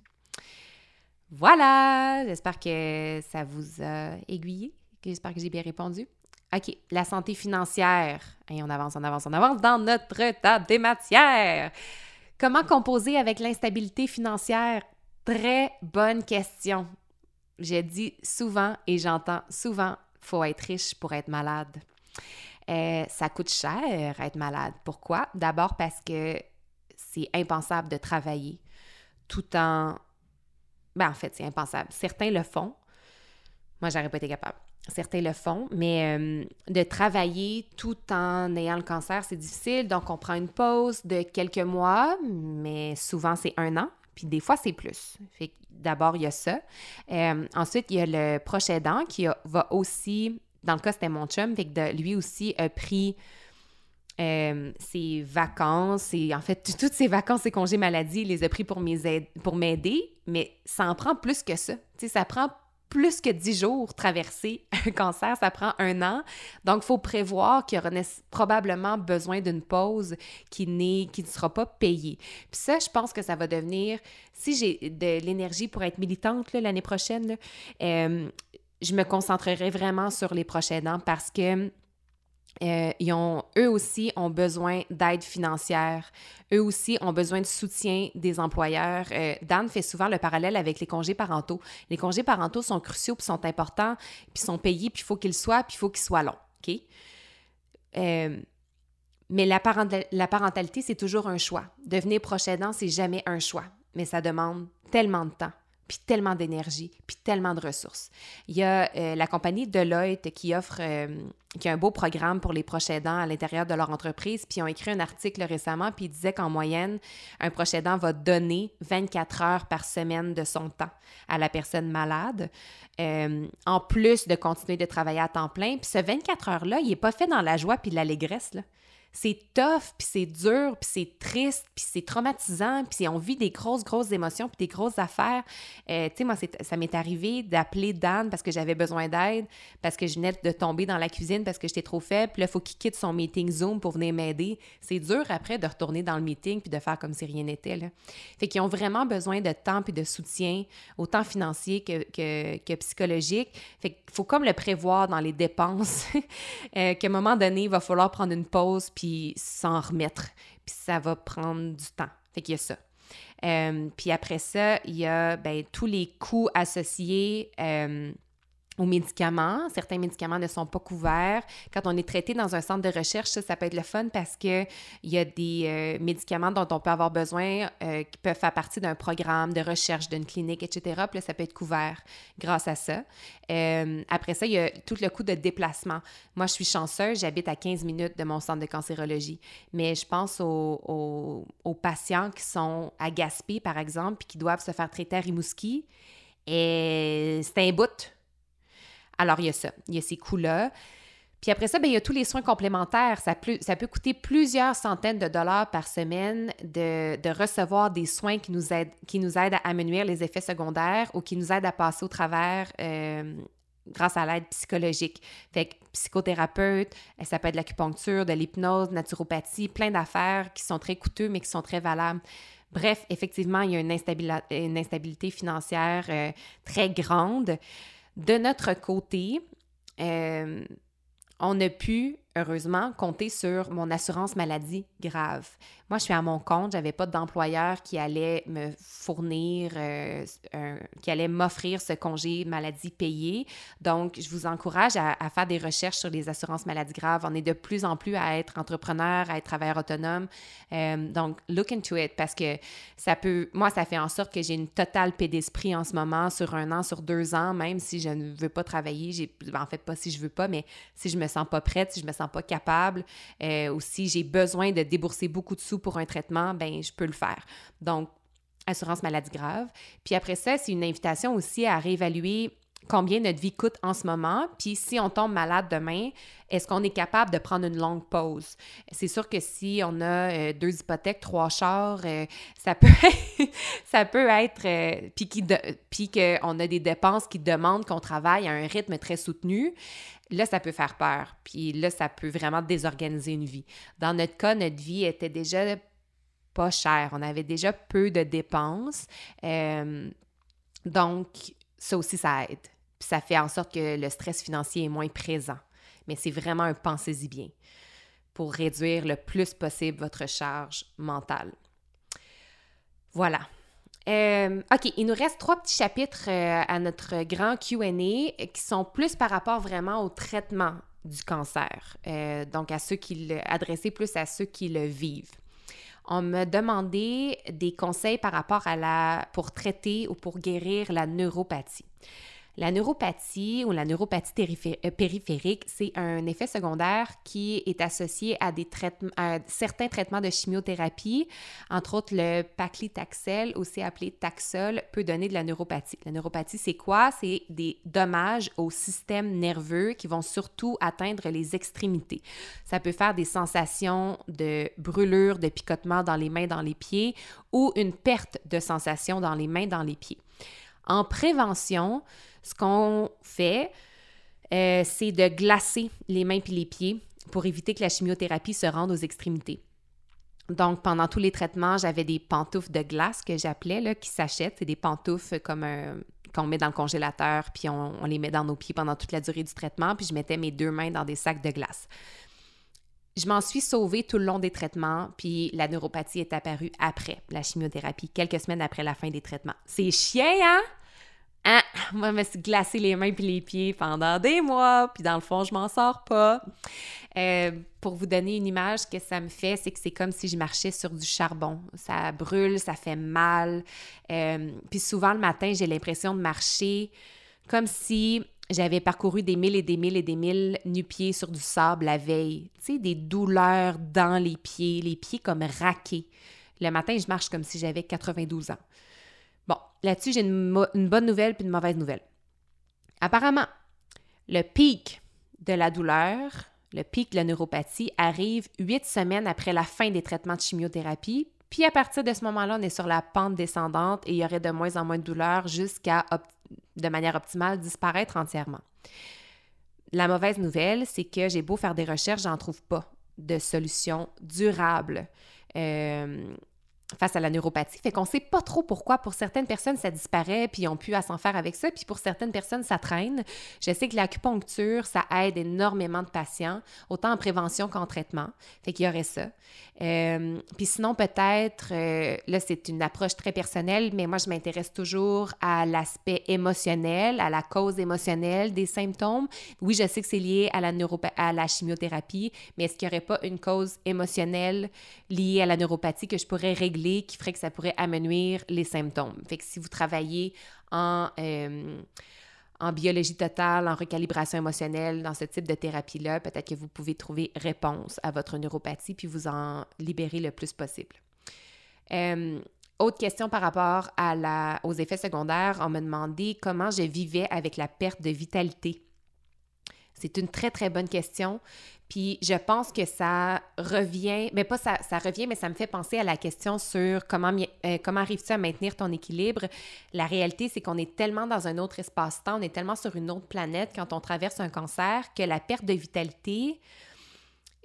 Speaker 2: Voilà, j'espère que ça vous a aiguillé, j'espère que j'ai bien répondu. OK, la santé financière. Et on avance, on avance, on avance dans notre table des matières. Comment composer avec l'instabilité financière? Très bonne question. J'ai dit souvent et j'entends souvent, faut être riche pour être malade. Euh, ça coûte cher être malade. Pourquoi? D'abord parce que c'est impensable de travailler tout en... Ben, en fait, c'est impensable. Certains le font. Moi, j'aurais pas été capable. Certains le font, mais euh, de travailler tout en ayant le cancer, c'est difficile. Donc, on prend une pause de quelques mois, mais souvent, c'est un an. Puis des fois, c'est plus. Fait d'abord, il y a ça. Euh, ensuite, il y a le proche aidant qui va aussi, dans le cas, c'était mon chum, fait que lui aussi a pris euh, ses vacances et en fait, <laughs> toutes ses vacances et congés maladie, il les a pris pour m'aider, mais ça en prend plus que ça. Tu sais, ça prend plus que 10 jours traverser <laughs> un cancer, ça prend un an. Donc, il faut prévoir qu'il y aura probablement besoin d'une pause qui, qui ne sera pas payée. Puis ça, je pense que ça va devenir, si j'ai de l'énergie pour être militante l'année prochaine, euh, je me concentrerai vraiment sur les prochains ans parce que euh, ils ont, eux aussi ont besoin d'aide financière. Eux aussi ont besoin de soutien des employeurs. Euh, Dan fait souvent le parallèle avec les congés parentaux. Les congés parentaux sont cruciaux, puis sont importants, puis sont payés, puis il faut qu'ils soient, puis il faut qu'ils soient longs. OK? Euh, mais la, parentalité, c'est toujours un choix. Devenir proche aidant, c'est jamais un choix, mais ça demande tellement de temps puis tellement d'énergie, puis tellement de ressources. Il y a euh, la compagnie Deloitte qui offre, euh, qui a un beau programme pour les proches aidants à l'intérieur de leur entreprise, puis ils ont écrit un article récemment, puis ils disaient qu'en moyenne, un proche aidant va donner 24 heures par semaine de son temps à la personne malade, euh, en plus de continuer de travailler à temps plein. Puis ce 24 heures-là, il n'est pas fait dans la joie puis l'allégresse, là c'est tough, puis c'est dur, puis c'est triste, puis c'est traumatisant, puis on vit des grosses, grosses émotions, puis des grosses affaires. Euh, tu sais, moi, ça m'est arrivé d'appeler Dan parce que j'avais besoin d'aide, parce que je venais de tomber dans la cuisine parce que j'étais trop faible, puis là, il faut qu'il quitte son meeting Zoom pour venir m'aider. C'est dur après de retourner dans le meeting puis de faire comme si rien n'était, là. Fait qu'ils ont vraiment besoin de temps puis de soutien, autant financier que, que, que psychologique. Fait qu'il faut comme le prévoir dans les dépenses, <laughs> euh, qu'à un moment donné, il va falloir prendre une pause puis s'en remettre. Puis ça va prendre du temps. Fait qu'il y a ça. Euh, puis après ça, il y a ben, tous les coûts associés euh, aux médicaments. Certains médicaments ne sont pas couverts. Quand on est traité dans un centre de recherche, ça, peut être le fun parce qu'il y a des euh, médicaments dont on peut avoir besoin euh, qui peuvent faire partie d'un programme de recherche d'une clinique, etc. Puis là, ça peut être couvert grâce à ça. Euh, après ça, il y a tout le coût de déplacement. Moi, je suis chanceuse, j'habite à 15 minutes de mon centre de cancérologie. Mais je pense aux, aux patients qui sont à Gaspé, par exemple, puis qui doivent se faire traiter à Rimouski. Et c'est un bout alors, il y a ça, il y a ces coûts-là. Puis après ça, bien, il y a tous les soins complémentaires. Ça peut, ça peut coûter plusieurs centaines de dollars par semaine de, recevoir des soins qui nous, aident, qui nous aident à amenuire les effets secondaires ou qui nous aident à passer au travers euh, grâce à l'aide psychologique. Fait que psychothérapeute, ça peut être de l'acupuncture, de l'hypnose, naturopathie, plein d'affaires qui sont très coûteux mais qui sont très valables. Bref, effectivement, il y a une, une instabilité financière euh, très grande. De notre côté, euh, on a pu heureusement, compter sur mon assurance maladie grave. Moi, je suis à mon compte, j'avais pas d'employeur qui allait me fournir, euh, qui allait m'offrir ce congé maladie payé. Donc, je vous encourage à, faire des recherches sur les assurances maladie graves. On est de plus en plus à être entrepreneur, à être travailleur autonome. Euh, donc, look into it parce que ça peut, moi, ça fait en sorte que j'ai une totale paix d'esprit en ce moment sur un an, sur deux ans, même si je ne veux pas travailler. J'ai, en fait, pas si je veux pas, mais si je me sens pas prête, si je me sens pas capable euh, ou si j'ai besoin de débourser beaucoup de sous pour un traitement, ben je peux le faire. Donc, assurance maladie grave. Puis après ça, c'est une invitation aussi à réévaluer combien notre vie coûte en ce moment, puis si on tombe malade demain, est-ce qu'on est capable de prendre une longue pause? C'est sûr que si on a euh, deux hypothèques, trois chars, euh, ça, peut <laughs> ça peut être, euh, puis qu'on a des dépenses qui demandent qu'on travaille à un rythme très soutenu, là, ça peut faire peur, puis là, ça peut vraiment désorganiser une vie. Dans notre cas, notre vie était déjà pas chère, on avait déjà peu de dépenses. Donc, ça aussi, ça aide. Puis ça fait en sorte que le stress financier est moins présent. Mais c'est vraiment un pensez-y bien pour réduire le plus possible votre charge mentale. Voilà. Euh, OK, il nous reste trois petits chapitres euh, à notre grand QA qui sont plus par rapport vraiment au traitement du cancer. Euh, donc, à ceux qui le, adressés plus à ceux qui le vivent. On m'a demandé des conseils par rapport à la pour traiter ou pour guérir la neuropathie. La neuropathie ou la neuropathie euh, périphérique, c'est un effet secondaire qui est associé à, des traitements, certains traitements de chimiothérapie. Entre autres, le paclitaxel, aussi appelé Taxol, peut donner de la neuropathie. La neuropathie, c'est quoi? C'est des dommages au système nerveux qui vont surtout atteindre les extrémités. Ça peut faire des sensations de brûlure, de picotement dans les mains, dans les pieds ou une perte de sensation dans les mains, dans les pieds. En prévention, ce qu'on fait, euh, c'est de glacer les mains puis les pieds pour éviter que la chimiothérapie se rende aux extrémités. Donc, pendant tous les traitements, j'avais des pantoufles de glace que j'appelais, qui s'achètent. C'est des pantoufles comme qu'on met dans le congélateur, puis on, on, les met dans nos pieds pendant toute la durée du traitement, puis je mettais mes deux mains dans des sacs de glace. Je m'en suis sauvée tout le long des traitements, puis la neuropathie est apparue après la chimiothérapie, quelques semaines après la fin des traitements. C'est chien, hein? Ah, <laughs> moi, je me glacé les mains puis les pieds pendant des mois, puis dans le fond, je m'en sors pas. Euh, pour vous donner une image, que ça me fait, c'est que c'est comme si je marchais sur du charbon. Ça brûle, ça fait mal. Euh, puis souvent, le matin, j'ai l'impression de marcher comme si j'avais parcouru des milles et des milles et des milles nu-pieds sur du sable la veille. Tu sais, des douleurs dans les pieds, les pieds comme raqués. Le matin, je marche comme si j'avais 92 ans. Là-dessus, j'ai une, bonne nouvelle puis une mauvaise nouvelle. Apparemment, le pic de la douleur, le pic de la neuropathie arrive huit semaines après la fin des traitements de chimiothérapie. Puis à partir de ce moment-là, on est sur la pente descendante et il y aurait de moins en moins de douleur jusqu'à, de manière optimale, disparaître entièrement. La mauvaise nouvelle, c'est que j'ai beau faire des recherches, j'en trouve pas de solution durable. Euh, face à la neuropathie. Fait qu'on sait pas trop pourquoi. Pour certaines personnes, ça disparaît, puis ont pu à s'en faire avec ça. Puis pour certaines personnes, ça traîne. Je sais que l'acupuncture, ça aide énormément de patients, autant en prévention qu'en traitement. Fait qu'il y aurait ça. Euh, puis sinon, peut-être, euh, là, c'est une approche très personnelle, mais moi, je m'intéresse toujours à l'aspect émotionnel, à la cause émotionnelle des symptômes. Oui, je sais que c'est lié à la, à la chimiothérapie, mais est-ce qu'il n'y aurait pas une cause émotionnelle liée à la neuropathie que je pourrais régler qui ferait que ça pourrait amenuire les symptômes? Fait que si vous travaillez en... Euh, en biologie totale, en recalibration émotionnelle, dans ce type de thérapie-là, peut-être que vous pouvez trouver réponse à votre neuropathie puis vous en libérer le plus possible. Euh, autre question par rapport aux effets secondaires, on m'a demandé comment je vivais avec la perte de vitalité. C'est une très, très bonne question. Puis je pense que ça revient, mais pas ça, ça revient, mais ça me fait penser à la question sur comment, euh, comment arrives-tu à maintenir ton équilibre? La réalité, c'est qu'on est tellement dans un autre espace-temps, on est tellement sur une autre planète quand on traverse un cancer que la perte de vitalité,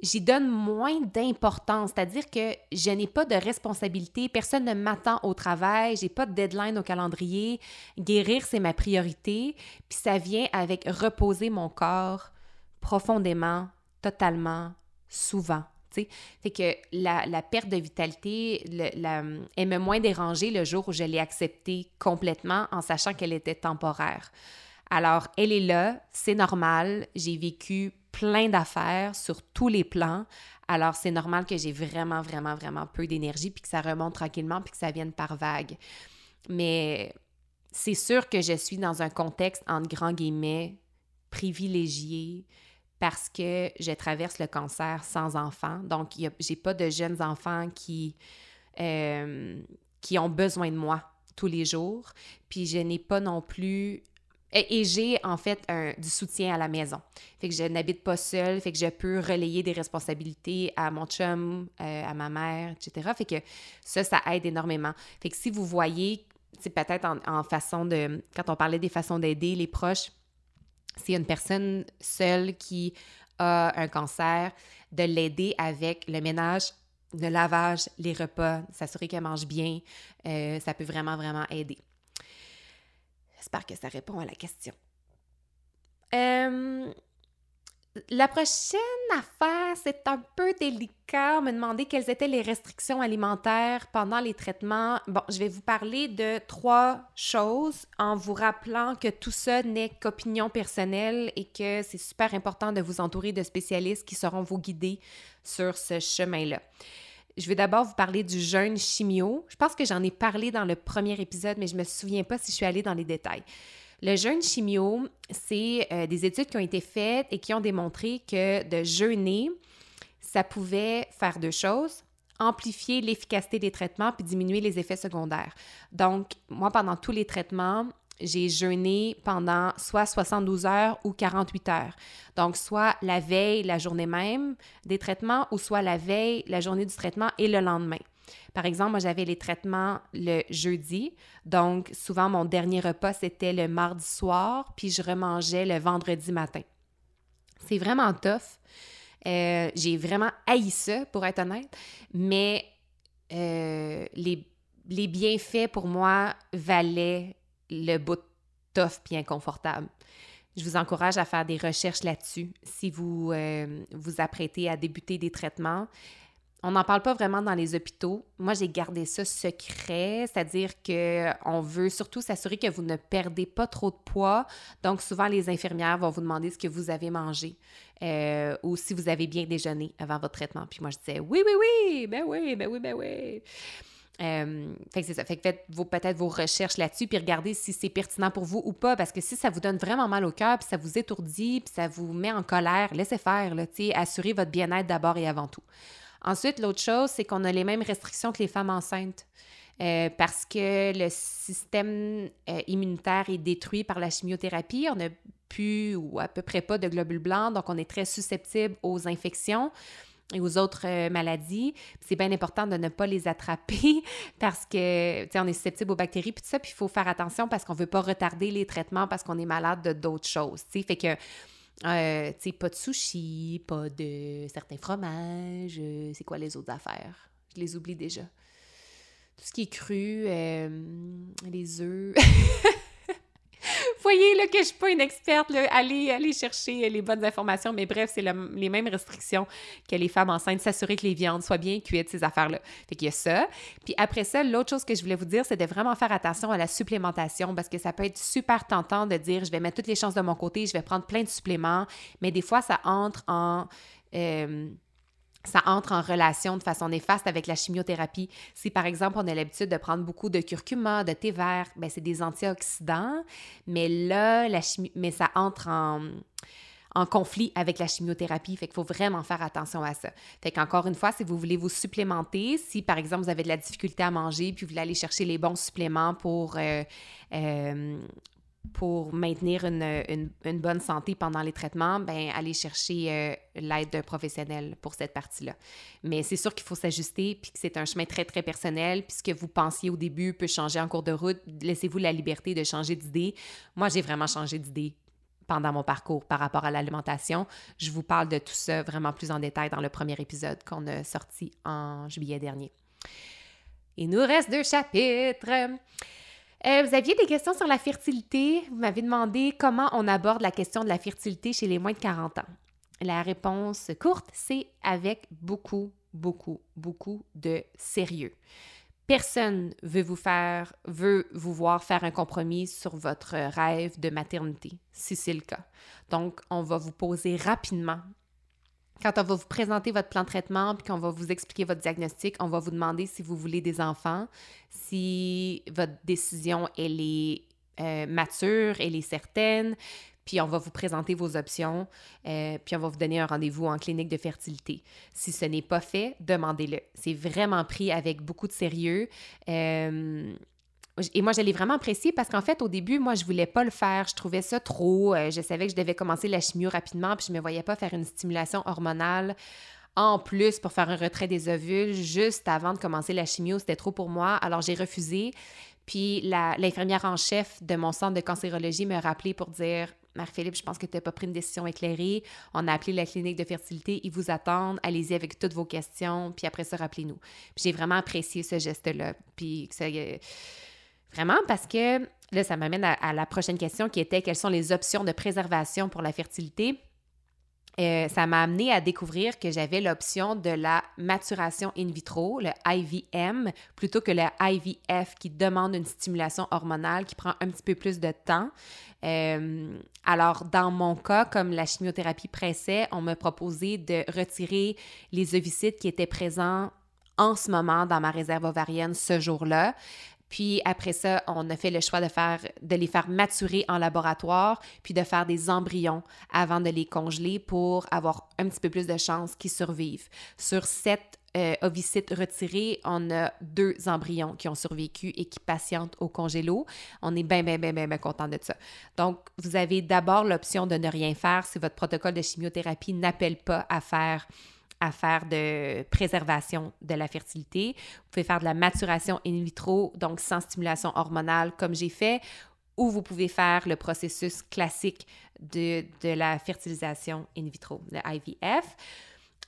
Speaker 2: j'y donne moins d'importance. C'est-à-dire que je n'ai pas de responsabilité, personne ne m'attend au travail, j'ai pas de deadline au calendrier. Guérir, c'est ma priorité. Puis ça vient avec reposer mon corps profondément totalement, souvent. T'sais. Que la, perte de vitalité elle m'a moins dérangée le jour où je l'ai acceptée complètement en sachant qu'elle était temporaire. Alors, elle est là, c'est normal, j'ai vécu plein d'affaires sur tous les plans, alors c'est normal que j'ai vraiment, vraiment, vraiment peu d'énergie, puis que ça remonte tranquillement, puis que ça vienne par vague. Mais c'est sûr que je suis dans un contexte, entre grands guillemets, privilégié, parce que je traverse le cancer sans enfants. Donc, j'ai pas de jeunes enfants qui, euh, qui ont besoin de moi tous les jours. Puis, je n'ai pas non plus... Et, j'ai en fait du soutien à la maison. Fait que je n'habite pas seule, fait que je peux relayer des responsabilités à mon chum, euh, à ma mère, etc. Fait que ça, ça aide énormément. Fait que si vous voyez, c'est peut-être en façon de... Quand on parlait des façons d'aider les proches, c'est une personne seule qui a un cancer, de l'aider avec le ménage, le lavage, les repas, s'assurer qu'elle mange bien, euh, ça peut vraiment, vraiment aider. J'espère que ça répond à la question. Euh, la prochaine affaire, c'est un peu délicat. On me demandait quelles étaient les restrictions alimentaires pendant les traitements. Bon, je vais vous parler de trois choses en vous rappelant que tout ça n'est qu'opinion personnelle et que c'est super important de vous entourer de spécialistes qui seront vous guider sur ce chemin-là. Je vais d'abord vous parler du jeûne chimio. Je pense que j'en ai parlé dans le premier épisode, mais je me souviens pas si je suis allée dans les détails. Le jeûne chimio, c'est euh, des études qui ont été faites et qui ont démontré que de jeûner, ça pouvait faire deux choses amplifier l'efficacité des traitements puis diminuer les effets secondaires. Donc, moi, pendant tous les traitements, j'ai jeûné pendant soit 72 heures ou 48 heures. Donc, soit la veille, la journée même des traitements, ou soit la veille, la journée du traitement et le lendemain. Par exemple, moi, j'avais les traitements le jeudi. Donc, souvent, mon dernier repas, c'était le mardi soir, puis je remangeais le vendredi matin. C'est vraiment tough. Euh, j'ai vraiment haï ça, pour être honnête, mais euh, les, les, bienfaits pour moi valaient le bout tough puis inconfortable. Je vous encourage à faire des recherches là-dessus si vous euh, vous apprêtez à débuter des traitements. On n'en parle pas vraiment dans les hôpitaux. Moi, j'ai gardé ça secret, c'est-à-dire qu'on veut surtout s'assurer que vous ne perdez pas trop de poids. Donc, souvent, les infirmières vont vous demander ce que vous avez mangé euh, ou si vous avez bien déjeuné avant votre traitement. Puis moi, je disais oui, oui, oui, ben oui, ben oui, ben oui. Euh, fait que c'est ça. Fait que faites peut-être vos recherches là-dessus, puis regardez si c'est pertinent pour vous ou pas, parce que si ça vous donne vraiment mal au cœur, puis ça vous étourdit, puis ça vous met en colère, laissez faire, là, assurez votre bien-être d'abord et avant tout. Ensuite, l'autre chose, c'est qu'on a les mêmes restrictions que les femmes enceintes. Euh, parce que le système euh, immunitaire est détruit par la chimiothérapie. On n'a plus ou à peu près pas de globules blancs, donc on est très susceptible aux infections et aux autres euh, maladies. C'est bien important de ne pas les attraper <laughs> parce que, tu on est susceptible aux bactéries puis tout ça, puis il faut faire attention parce qu'on veut pas retarder les traitements parce qu'on est malade de d'autres choses, tu. Fait que euh, tu sais, pas de sushi, pas de certains fromages. Euh, c'est quoi les autres affaires? Je les oublie déjà. Tout ce qui est cru, euh, les œufs. <laughs> voyez là, que je suis pas une experte. Là. Allez, chercher les bonnes informations. Mais bref, c'est les mêmes restrictions que les femmes enceintes. S'assurer que les viandes soient bien cuites, ces affaires-là. Fait qu'il y a ça. Puis après ça, l'autre chose que je voulais vous dire, c'est de vraiment faire attention à la supplémentation parce que ça peut être super tentant de dire je vais mettre toutes les chances de mon côté, je vais prendre plein de suppléments. Mais des fois, ça entre en. Euh, ça entre en relation de façon néfaste avec la chimiothérapie. Si par exemple on a l'habitude de prendre beaucoup de curcuma, de thé vert, ben c'est des antioxydants, mais là la mais ça entre en en conflit avec la chimiothérapie. Fait qu'il faut vraiment faire attention à ça. Fait qu'encore une fois, si vous voulez vous supplémenter, si par exemple vous avez de la difficulté à manger, puis vous voulez aller chercher les bons suppléments pour, euh, euh, pour maintenir une, bonne santé pendant les traitements, ben allez chercher euh, l'aide d'un professionnel pour cette partie-là. Mais c'est sûr qu'il faut s'ajuster, puis que c'est un chemin très, très personnel, puis ce que vous pensiez au début peut changer en cours de route. Laissez-vous la liberté de changer d'idée. Moi, j'ai vraiment changé d'idée pendant mon parcours par rapport à l'alimentation. Je vous parle de tout ça vraiment plus en détail dans le premier épisode qu'on a sorti en juillet dernier. Il nous reste deux chapitres. Euh, vous aviez des questions sur la fertilité? Vous m'avez demandé comment on aborde la question de la fertilité chez les moins de 40 ans. La réponse courte, c'est avec beaucoup, beaucoup, beaucoup de sérieux. Personne veut vous faire, veut vous voir faire un compromis sur votre rêve de maternité, si c'est le cas. Donc, on va vous poser rapidement quand on va vous présenter votre plan de traitement, puis qu'on va vous expliquer votre diagnostic, on va vous demander si vous voulez des enfants, si votre décision, est euh, mature, elle est certaine, puis on va vous présenter vos options, euh, puis on va vous donner un rendez-vous en clinique de fertilité. Si ce n'est pas fait, demandez-le. C'est vraiment pris avec beaucoup de sérieux. Euh, et moi, je l'ai vraiment apprécié parce qu'en fait, au début, moi, je voulais pas le faire. Je trouvais ça trop. Euh, je savais que je devais commencer la chimio rapidement, puis je me voyais pas faire une stimulation hormonale en plus pour faire un retrait des ovules juste avant de commencer la chimio. C'était trop pour moi. Alors, j'ai refusé. Puis l'infirmière en chef de mon centre de cancérologie me rappelé pour dire Marie-Philippe, je pense que tu n'as pas pris une décision éclairée. On a appelé la clinique de fertilité. Ils vous attendent. Allez-y avec toutes vos questions. Puis après ça, rappelez-nous. J'ai vraiment apprécié ce geste-là. Puis ça Vraiment parce que là, ça m'amène à, la prochaine question qui était quelles sont les options de préservation pour la fertilité? Euh, ça m'a amené à découvrir que j'avais l'option de la maturation in vitro, le IVM, plutôt que le IVF qui demande une stimulation hormonale qui prend un petit peu plus de temps. Euh, alors, dans mon cas, comme la chimiothérapie pressait, on m'a proposé de retirer les ovocytes qui étaient présents en ce moment dans ma réserve ovarienne ce jour-là. Puis après ça, on a fait le choix de, faire, de les faire maturer en laboratoire, puis de faire des embryons avant de les congeler pour avoir un petit peu plus de chances qu'ils survivent. Sur sept euh, ovocytes retirés, on a deux embryons qui ont survécu et qui patientent au congélo. On est bien, bien, bien, bien, bien content de ça. Donc, vous avez d'abord l'option de ne rien faire si votre protocole de chimiothérapie n'appelle pas à faire à faire de préservation de la fertilité. Vous pouvez faire de la maturation in vitro, donc sans stimulation hormonale comme j'ai fait, ou vous pouvez faire le processus classique de, la fertilisation in vitro, le IVF.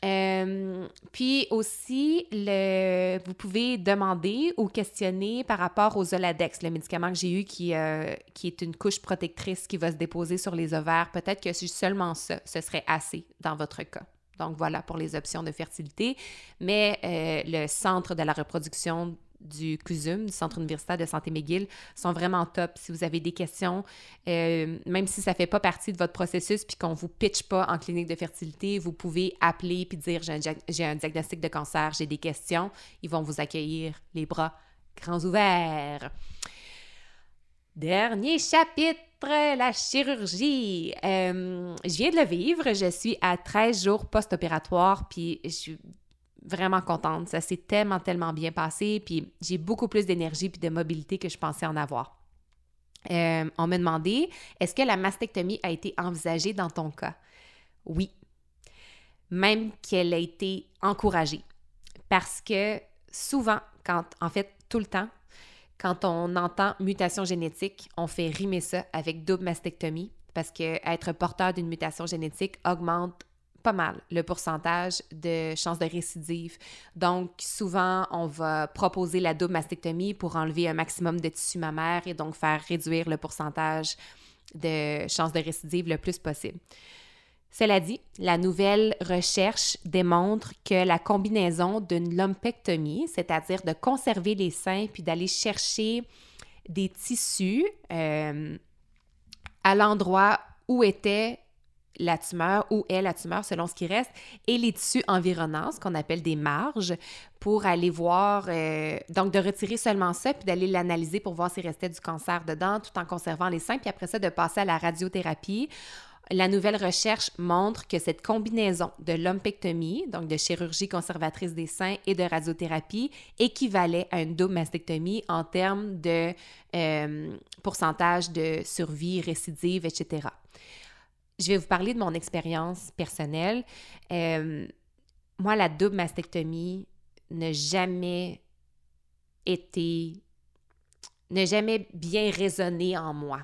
Speaker 2: Euh, puis aussi, vous pouvez demander ou questionner par rapport aux Zoladex, le médicament que j'ai eu qui, euh, qui est une couche protectrice qui va se déposer sur les ovaires. Peut-être que si seulement ça, ce serait assez dans votre cas. Donc voilà pour les options de fertilité. Mais euh, le centre de la reproduction du CUSUM, du Centre universitaire de santé McGill, sont vraiment top. Si vous avez des questions, euh, même si ça ne fait pas partie de votre processus puis qu'on ne vous pitch pas en clinique de fertilité, vous pouvez appeler puis dire j'ai un, diagnostic de cancer, j'ai des questions. Ils vont vous accueillir les bras grands ouverts. Dernier chapitre la chirurgie. Euh, je viens de le vivre. Je suis à 13 jours post-opératoire, puis je suis vraiment contente. Ça s'est tellement, tellement bien passé, puis j'ai beaucoup plus d'énergie puis de mobilité que je pensais en avoir. Euh, on m'a demandé, est-ce que la mastectomie a été envisagée dans ton cas? Oui. Même qu'elle a été encouragée. Parce que souvent, quand, en fait, tout le temps, quand on entend mutation génétique, on fait rimer ça avec double mastectomie parce que être porteur d'une mutation génétique augmente pas mal le pourcentage de chances de récidive. Donc, souvent, on va proposer la double mastectomie pour enlever un maximum de tissu mammaire et donc faire réduire le pourcentage de chances de récidive le plus possible. Cela dit, la nouvelle recherche démontre que la combinaison d'une lumpectomie, c'est-à-dire de conserver les seins puis d'aller chercher des tissus euh, à l'endroit où était la tumeur, où est la tumeur selon ce qui reste, et les tissus environnants, ce qu'on appelle des marges, pour aller voir, euh, donc de retirer seulement ça, puis d'aller l'analyser pour voir s'il restait du cancer dedans, tout en conservant les seins, puis après ça, de passer à la radiothérapie la nouvelle recherche montre que cette combinaison de lumpectomie, donc de chirurgie conservatrice des seins et de radiothérapie, équivalait à une double mastectomie en termes de euh, pourcentage de survie, récidive, etc. Je vais vous parler de mon expérience personnelle. Euh, moi, la double mastectomie n'a jamais été, n'a jamais bien résonné en moi.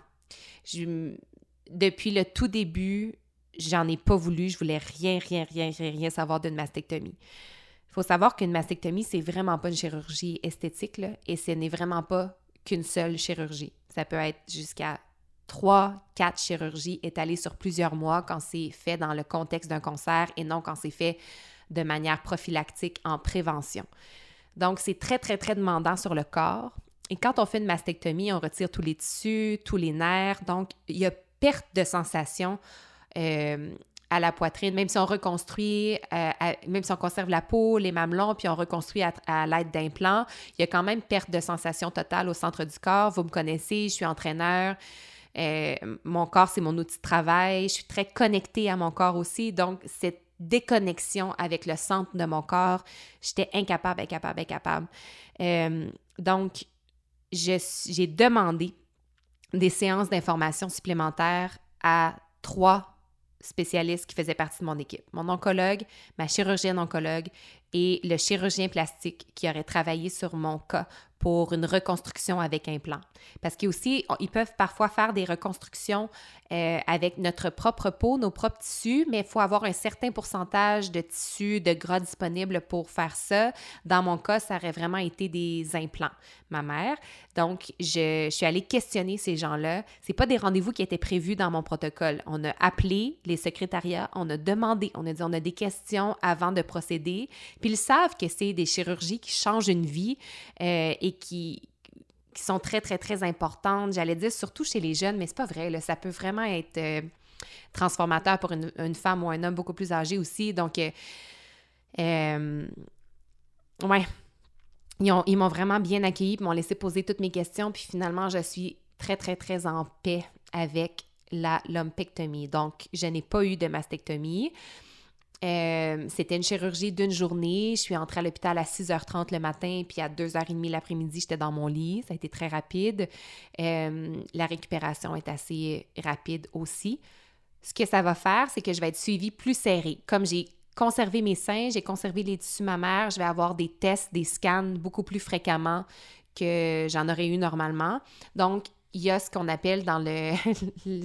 Speaker 2: Depuis le tout début, j'en ai pas voulu. Je voulais rien, rien, rien, rien, rien savoir d'une mastectomie. Il faut savoir qu'une mastectomie, c'est vraiment pas une chirurgie esthétique, là, et ce n'est vraiment pas qu'une seule chirurgie. Ça peut être jusqu'à trois, quatre chirurgies étalées sur plusieurs mois quand c'est fait dans le contexte d'un cancer et non quand c'est fait de manière prophylactique en prévention. Donc, c'est très, très, très demandant sur le corps. Et quand on fait une mastectomie, on retire tous les tissus, tous les nerfs. Donc, il y a perte de sensation euh, à la poitrine, même si on reconstruit, euh, même si on conserve la peau, les mamelons, puis on reconstruit à, l'aide d'implants, il y a quand même perte de sensation totale au centre du corps. Vous me connaissez, je suis entraîneur. Euh, mon corps, c'est mon outil de travail. Je suis très connectée à mon corps aussi. Donc, cette déconnexion avec le centre de mon corps, j'étais incapable, incapable, incapable. donc, j'ai demandé des séances d'information supplémentaires à trois spécialistes qui faisaient partie de mon équipe. Mon oncologue, ma chirurgienne oncologue, et le chirurgien plastique qui aurait travaillé sur mon cas pour une reconstruction avec implant. Parce qu'aussi, ils peuvent parfois faire des reconstructions euh, avec notre propre peau, nos propres tissus, mais il faut avoir un certain pourcentage de tissus, de gras disponibles pour faire ça. Dans mon cas, ça aurait vraiment été des implants, ma mère. Donc, je, suis allée questionner ces gens-là. Ce pas des rendez-vous qui étaient prévus dans mon protocole. On a appelé les secrétariats, on a demandé, on a dit on a des questions avant de procéder. Puis ils savent que c'est des chirurgies qui changent une vie euh, et qui, qui sont très, très, très importantes. J'allais dire surtout chez les jeunes, mais c'est pas vrai. Là, ça peut vraiment être euh, transformateur pour une, femme ou un homme beaucoup plus âgé aussi. Donc, euh, euh ouais. Ils, m'ont vraiment bien accueilli, m'ont laissé poser toutes mes questions, puis finalement, je suis très, très, très en paix avec la lumpectomie. Donc, je n'ai pas eu de mastectomie. Euh, c'était une chirurgie d'une journée. Je suis entrée à l'hôpital à 6h30 le matin, puis à 2h30 l'après-midi, j'étais dans mon lit. Ça a été très rapide. Euh, la récupération est assez rapide aussi. Ce que ça va faire, c'est que je vais être suivie plus serrée. Comme j'ai conservé mes seins, j'ai conservé les tissus mammaires, je vais avoir des tests, des scans beaucoup plus fréquemment que j'en aurais eu normalement. Donc, il y a ce qu'on appelle dans le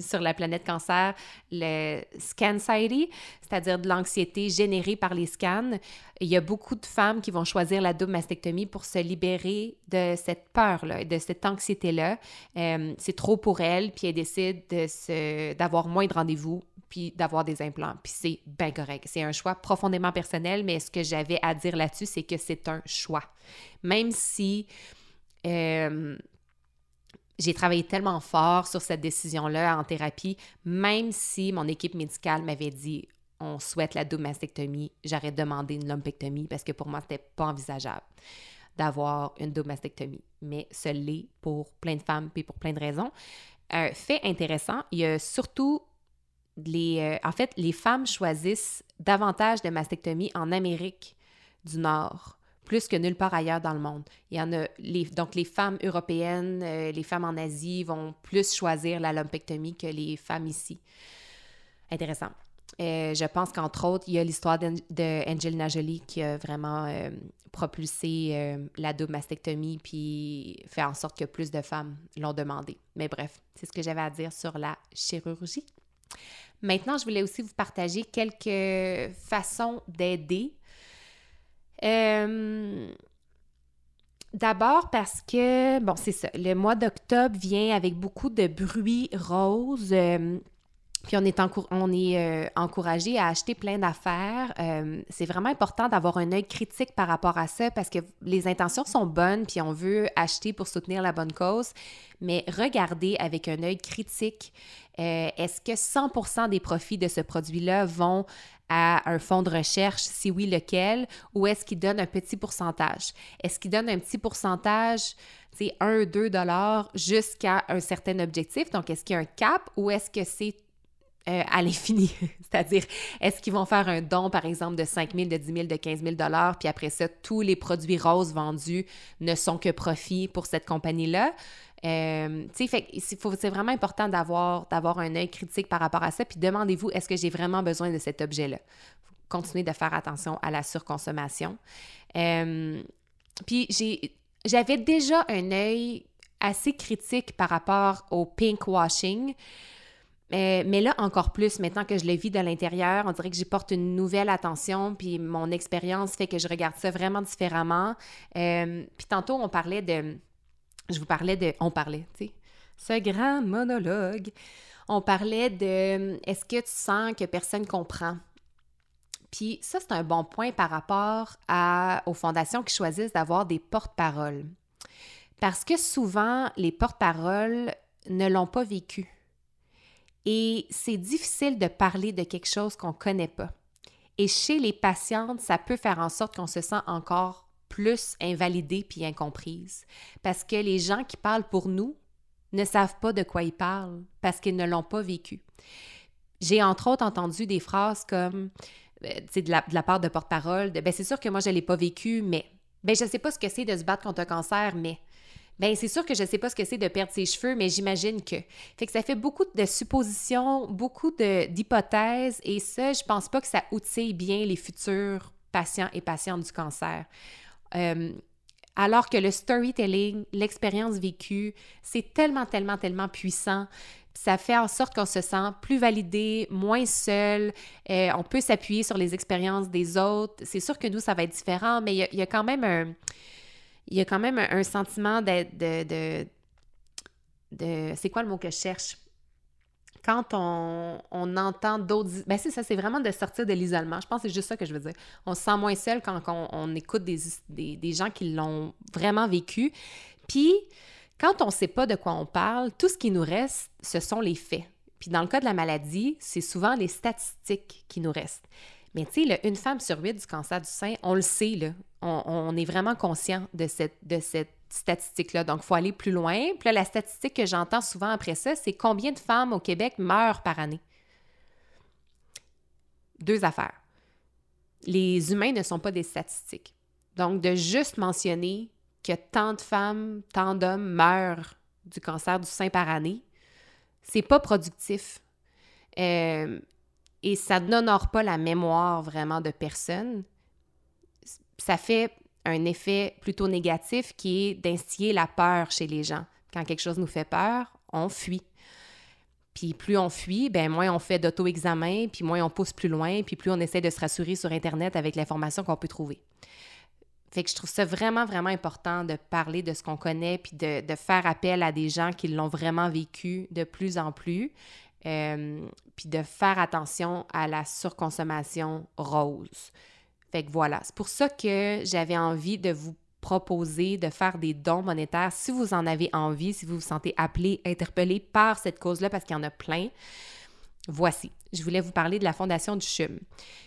Speaker 2: <laughs> sur la planète cancer le scanxiety, c'est-à-dire de l'anxiété générée par les scans. Il y a beaucoup de femmes qui vont choisir la double mastectomie pour se libérer de cette peur-là, de cette anxiété-là. Euh, c'est trop pour elles, puis elles décident de d'avoir moins de rendez-vous, puis d'avoir des implants. Puis c'est bien correct. C'est un choix profondément personnel, mais ce que j'avais à dire là-dessus, c'est que c'est un choix. Même si... Euh, j'ai travaillé tellement fort sur cette décision-là en thérapie, même si mon équipe médicale m'avait dit on souhaite la double mastectomie, j'aurais demandé une lumpectomie parce que pour moi, c'était pas envisageable d'avoir une double mastectomie. Mais ce l'est pour plein de femmes et pour plein de raisons. Un fait intéressant, il y a surtout les. Euh, en fait, les femmes choisissent davantage de mastectomie en Amérique du Nord plus que nulle part ailleurs dans le monde. Il y en a, donc les femmes européennes, euh, les femmes en Asie vont plus choisir la lumpectomie que les femmes ici. Intéressant. Euh, je pense qu'entre autres, il y a l'histoire d'Angelina Jolie qui a vraiment euh, propulsé la double mastectomie puis fait en sorte que plus de femmes l'ont demandé. Mais bref, c'est ce que j'avais à dire sur la chirurgie. Maintenant, je voulais aussi vous partager quelques façons d'aider euh, d'abord parce que, bon, c'est ça, le mois d'octobre vient avec beaucoup de bruit rose. Euh, puis on est, on est euh, encouragé à acheter plein d'affaires. c'est vraiment important d'avoir un œil critique par rapport à ça parce que les intentions sont bonnes, puis on veut acheter pour soutenir la bonne cause. Mais regardez avec un œil critique, est-ce que 100% des profits de ce produit-là vont à un fonds de recherche, si oui, lequel, ou est-ce qu'il donne un petit pourcentage? Est-ce qu'il donne un petit pourcentage, c'est 1, 2 dollars jusqu'à un certain objectif? Donc, est-ce qu'il y a un cap ou est-ce que c'est euh, à l'infini? <laughs> C'est-à-dire, est-ce qu'ils vont faire un don, par exemple, de 5 000, de 10 000, de 15 000 puis après ça, tous les produits roses vendus ne sont que profit pour cette compagnie-là? Euh, c'est vraiment important d'avoir, un œil critique par rapport à ça, puis demandez-vous, est-ce que j'ai vraiment besoin de cet objet-là? Continuez de faire attention à la surconsommation. Euh, puis j'avais déjà un œil assez critique par rapport au pink washing. Euh, mais là, encore plus, maintenant que je le vis de l'intérieur, on dirait que j'y porte une nouvelle attention, puis mon expérience fait que je regarde ça vraiment différemment. puis tantôt, on parlait de je vous parlais de. On parlait, tu sais, ce grand monologue. On parlait de est-ce que tu sens que personne comprend? Puis ça, c'est un bon point par rapport aux fondations qui choisissent d'avoir des porte-paroles. Parce que souvent, les porte-paroles ne l'ont pas vécu. Et c'est difficile de parler de quelque chose qu'on ne connaît pas. Et chez les patientes, ça peut faire en sorte qu'on se sent encore plus invalidée puis incomprise. Parce que les gens qui parlent pour nous ne savent pas de quoi ils parlent parce qu'ils ne l'ont pas vécu. J'ai entre autres entendu des phrases comme, euh, de la, de la part de porte-parole, de, ben c'est sûr que moi je l'ai pas vécu, mais, ben je sais pas ce que c'est de se battre contre un cancer, mais, ben c'est sûr que je sais pas ce que c'est de perdre ses cheveux, mais j'imagine que. Fait que ça fait beaucoup de suppositions, beaucoup d'hypothèses, et ça, je pense pas que ça outille bien les futurs patients et patientes du cancer. Euh, alors que le storytelling, l'expérience vécue, c'est tellement, tellement, tellement puissant. Ça fait en sorte qu'on se sent plus validé, moins seul. Euh, on peut s'appuyer sur les expériences des autres. C'est sûr que nous, ça va être différent, mais il y, a, quand même un, il y a quand même un, sentiment de, de, de c'est quoi le mot que je cherche? Quand on, entend d'autres... Ben c'est ça, c'est vraiment de sortir de l'isolement. Je pense que c'est juste ça que je veux dire. On se sent moins seul quand, on, écoute des, des, gens qui l'ont vraiment vécu. Puis, quand on ne sait pas de quoi on parle, tout ce qui nous reste, ce sont les faits. Puis dans le cas de la maladie, c'est souvent les statistiques qui nous restent. Mais tu sais, une femme sur huit du cancer du sein, on le sait, là. On, on est vraiment conscient de cette, de cette statistique-là. Donc, il faut aller plus loin. Puis là, la statistique que j'entends souvent après ça, c'est combien de femmes au Québec meurent par année? Deux affaires. Les humains ne sont pas des statistiques. Donc, de juste mentionner que tant de femmes, tant d'hommes meurent du cancer du sein par année, c'est pas productif. Euh, et ça n'honore pas la mémoire vraiment de personne. Ça fait un effet plutôt négatif qui est d'instiller la peur chez les gens. Quand quelque chose nous fait peur, on fuit. Puis plus on fuit, ben moins on fait d'auto-examen, puis moins on pousse plus loin, puis plus on essaie de se rassurer sur Internet avec l'information qu'on peut trouver. Fait que je trouve ça vraiment, vraiment important de parler de ce qu'on connaît, puis de, faire appel à des gens qui l'ont vraiment vécu de plus en plus, euh, puis de faire attention à la surconsommation rose. Voilà, c'est pour ça que j'avais envie de vous proposer de faire des dons monétaires si vous en avez envie, si vous vous sentez appelé, interpellé par cette cause-là, parce qu'il y en a plein. Voici, je voulais vous parler de la Fondation du CHUM,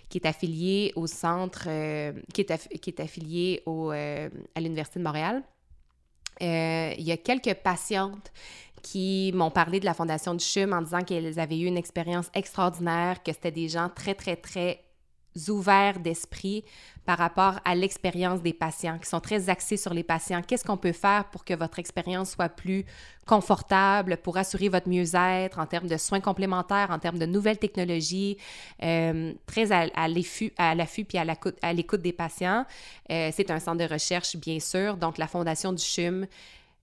Speaker 2: qui est affiliée au centre, euh, qui, est affiliée euh, à l'Université de Montréal. Euh, il y a quelques patientes qui m'ont parlé de la Fondation du CHUM en disant qu'elles avaient eu une expérience extraordinaire, que c'était des gens très, très, très ouverts d'esprit par rapport à l'expérience des patients, qui sont très axés sur les patients. Qu'est-ce qu'on peut faire pour que votre expérience soit plus confortable, pour assurer votre mieux-être en termes de soins complémentaires, en termes de nouvelles technologies, euh, très à, l'affût puis à l'écoute des patients? Euh, c'est un centre de recherche, bien sûr. Donc, la Fondation du CHUM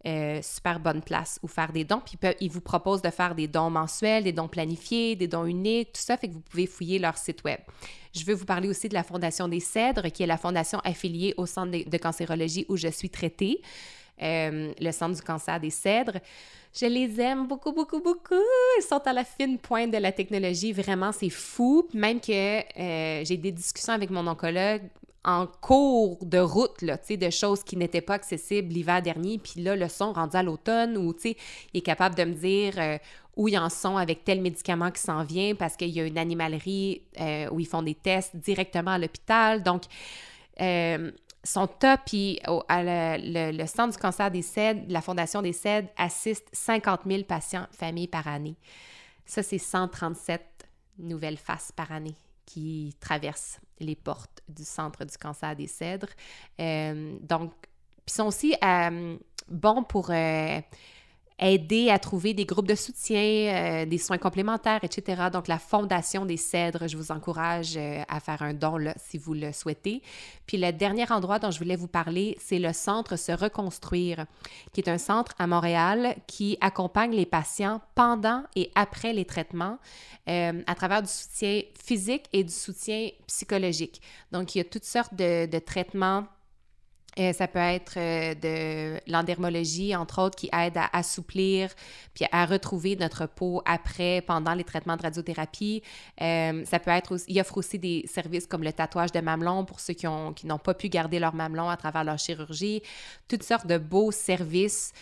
Speaker 2: euh, super bonne place où faire des dons. Puis ils vous proposent de faire des dons mensuels, des dons planifiés, des dons uniques, tout ça, fait que vous pouvez fouiller leur site web. Je veux vous parler aussi de la Fondation des Cèdres, qui est la fondation affiliée au Centre de, cancérologie où je suis traitée, euh, le Centre du cancer des Cèdres. Je les aime beaucoup, beaucoup, beaucoup. Ils sont à la fine pointe de la technologie. Vraiment, c'est fou. Même que euh, j'ai des discussions avec mon oncologue en cours de route, là, de choses qui n'étaient pas accessibles l'hiver dernier, puis là, le son rendu à l'automne, où, il est capable de me dire euh, où ils en sont avec tel médicament qui s'en vient, parce qu'il y a une animalerie euh, où ils font des tests directement à l'hôpital. Donc, euh, son top, puis le, Centre du cancer des CED, la Fondation des CED, assiste 50 000 patients, familles par année. Ça, c'est 137 nouvelles faces par année qui traversent les portes du Centre du cancer des Cèdres. Euh, donc, ils sont aussi euh, bons pour euh, aider à trouver des groupes de soutien, euh, des soins complémentaires, etc. Donc, la Fondation des Cèdres, je vous encourage euh, à faire un don là, si vous le souhaitez. Puis, le dernier endroit dont je voulais vous parler, c'est le Centre Se Reconstruire, qui est un centre à Montréal qui accompagne les patients pendant et après les traitements euh, à travers du soutien physique et du soutien psychologique. Donc, il y a toutes sortes de, de traitements euh, ça peut être euh, de l'endermologie, entre autres, qui aide à assouplir puis à retrouver notre peau après, pendant les traitements de radiothérapie. Euh, ça peut être aussi, il offre aussi des services comme le tatouage de mamelon pour ceux qui, ont, qui n'ont pas pu garder leur mamelon à travers leur chirurgie. Toutes sortes de beaux services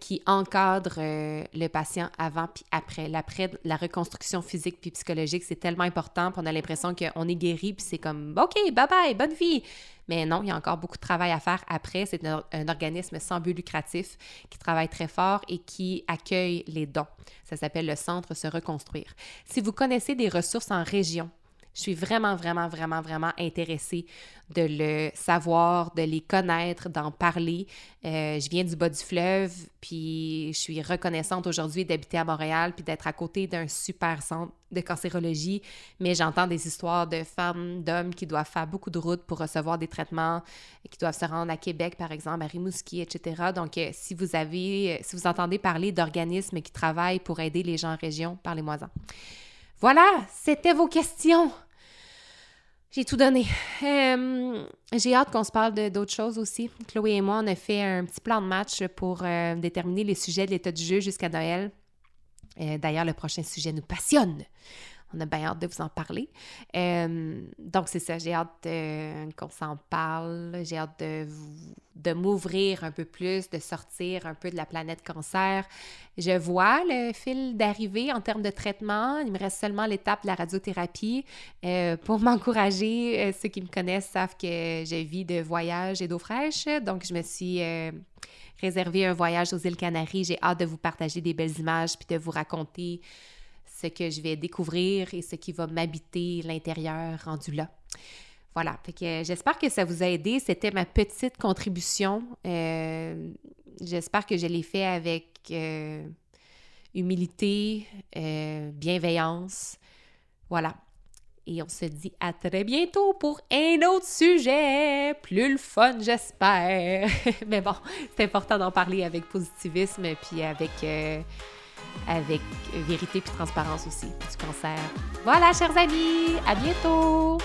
Speaker 2: qui encadrent le patient avant puis après. L'après, la reconstruction physique puis psychologique, c'est tellement important. Puis on a l'impression qu'on est guéri puis c'est comme OK, bye bye, bonne vie. Mais non, il y a encore beaucoup de travail à faire après. C'est un, organisme sans but lucratif qui travaille très fort et qui accueille les dons. Ça s'appelle le Centre Se Reconstruire. Si vous connaissez des ressources en région, Je suis vraiment, vraiment, vraiment, vraiment intéressée de le savoir, de les connaître, d'en parler. Euh, je viens du bas du fleuve, puis je suis reconnaissante aujourd'hui d'habiter à Montréal, puis d'être à côté d'un super centre de cancérologie, mais j'entends des histoires de femmes, d'hommes qui doivent faire beaucoup de routes pour recevoir des traitements, qui doivent se rendre à Québec, par exemple, à Rimouski, etc. Donc, euh, si vous avez, si vous entendez parler d'organismes qui travaillent pour aider les gens en région, parlez-moi-en. Voilà, c'était vos questions. J'ai tout donné. J'ai hâte qu'on se parle d'autres choses aussi. Chloé et moi, on a fait un petit plan de match pour euh, déterminer les sujets de l'état du jeu jusqu'à Noël. Euh, d'ailleurs, le prochain sujet nous passionne. On a bien hâte de vous en parler. Euh, donc, c'est ça, j'ai hâte qu'on s'en parle. J'ai hâte de, de m'ouvrir un peu plus, de sortir un peu de la planète cancer. Je vois le fil d'arrivée en termes de traitement. Il me reste seulement l'étape de la radiothérapie. Euh, pour <laughs> m'encourager, euh, ceux qui me connaissent savent que je vis de voyage et d'eau fraîche. Donc, je me suis réservé un voyage aux îles Canaries. J'ai hâte de vous partager des belles images puis de vous raconter ce que je vais découvrir et ce qui va m'habiter l'intérieur rendu là. Voilà, que j'espère que ça vous a aidé. C'était ma petite contribution. Euh, j'espère que je l'ai fait avec euh, humilité, euh, bienveillance. Voilà. Et on se dit à très bientôt pour un autre sujet, plus le fun, j'espère. <laughs> Mais bon, c'est important d'en parler avec positivisme puis avec avec vérité puis transparence aussi du cancer. Voilà, chers amis, à bientôt!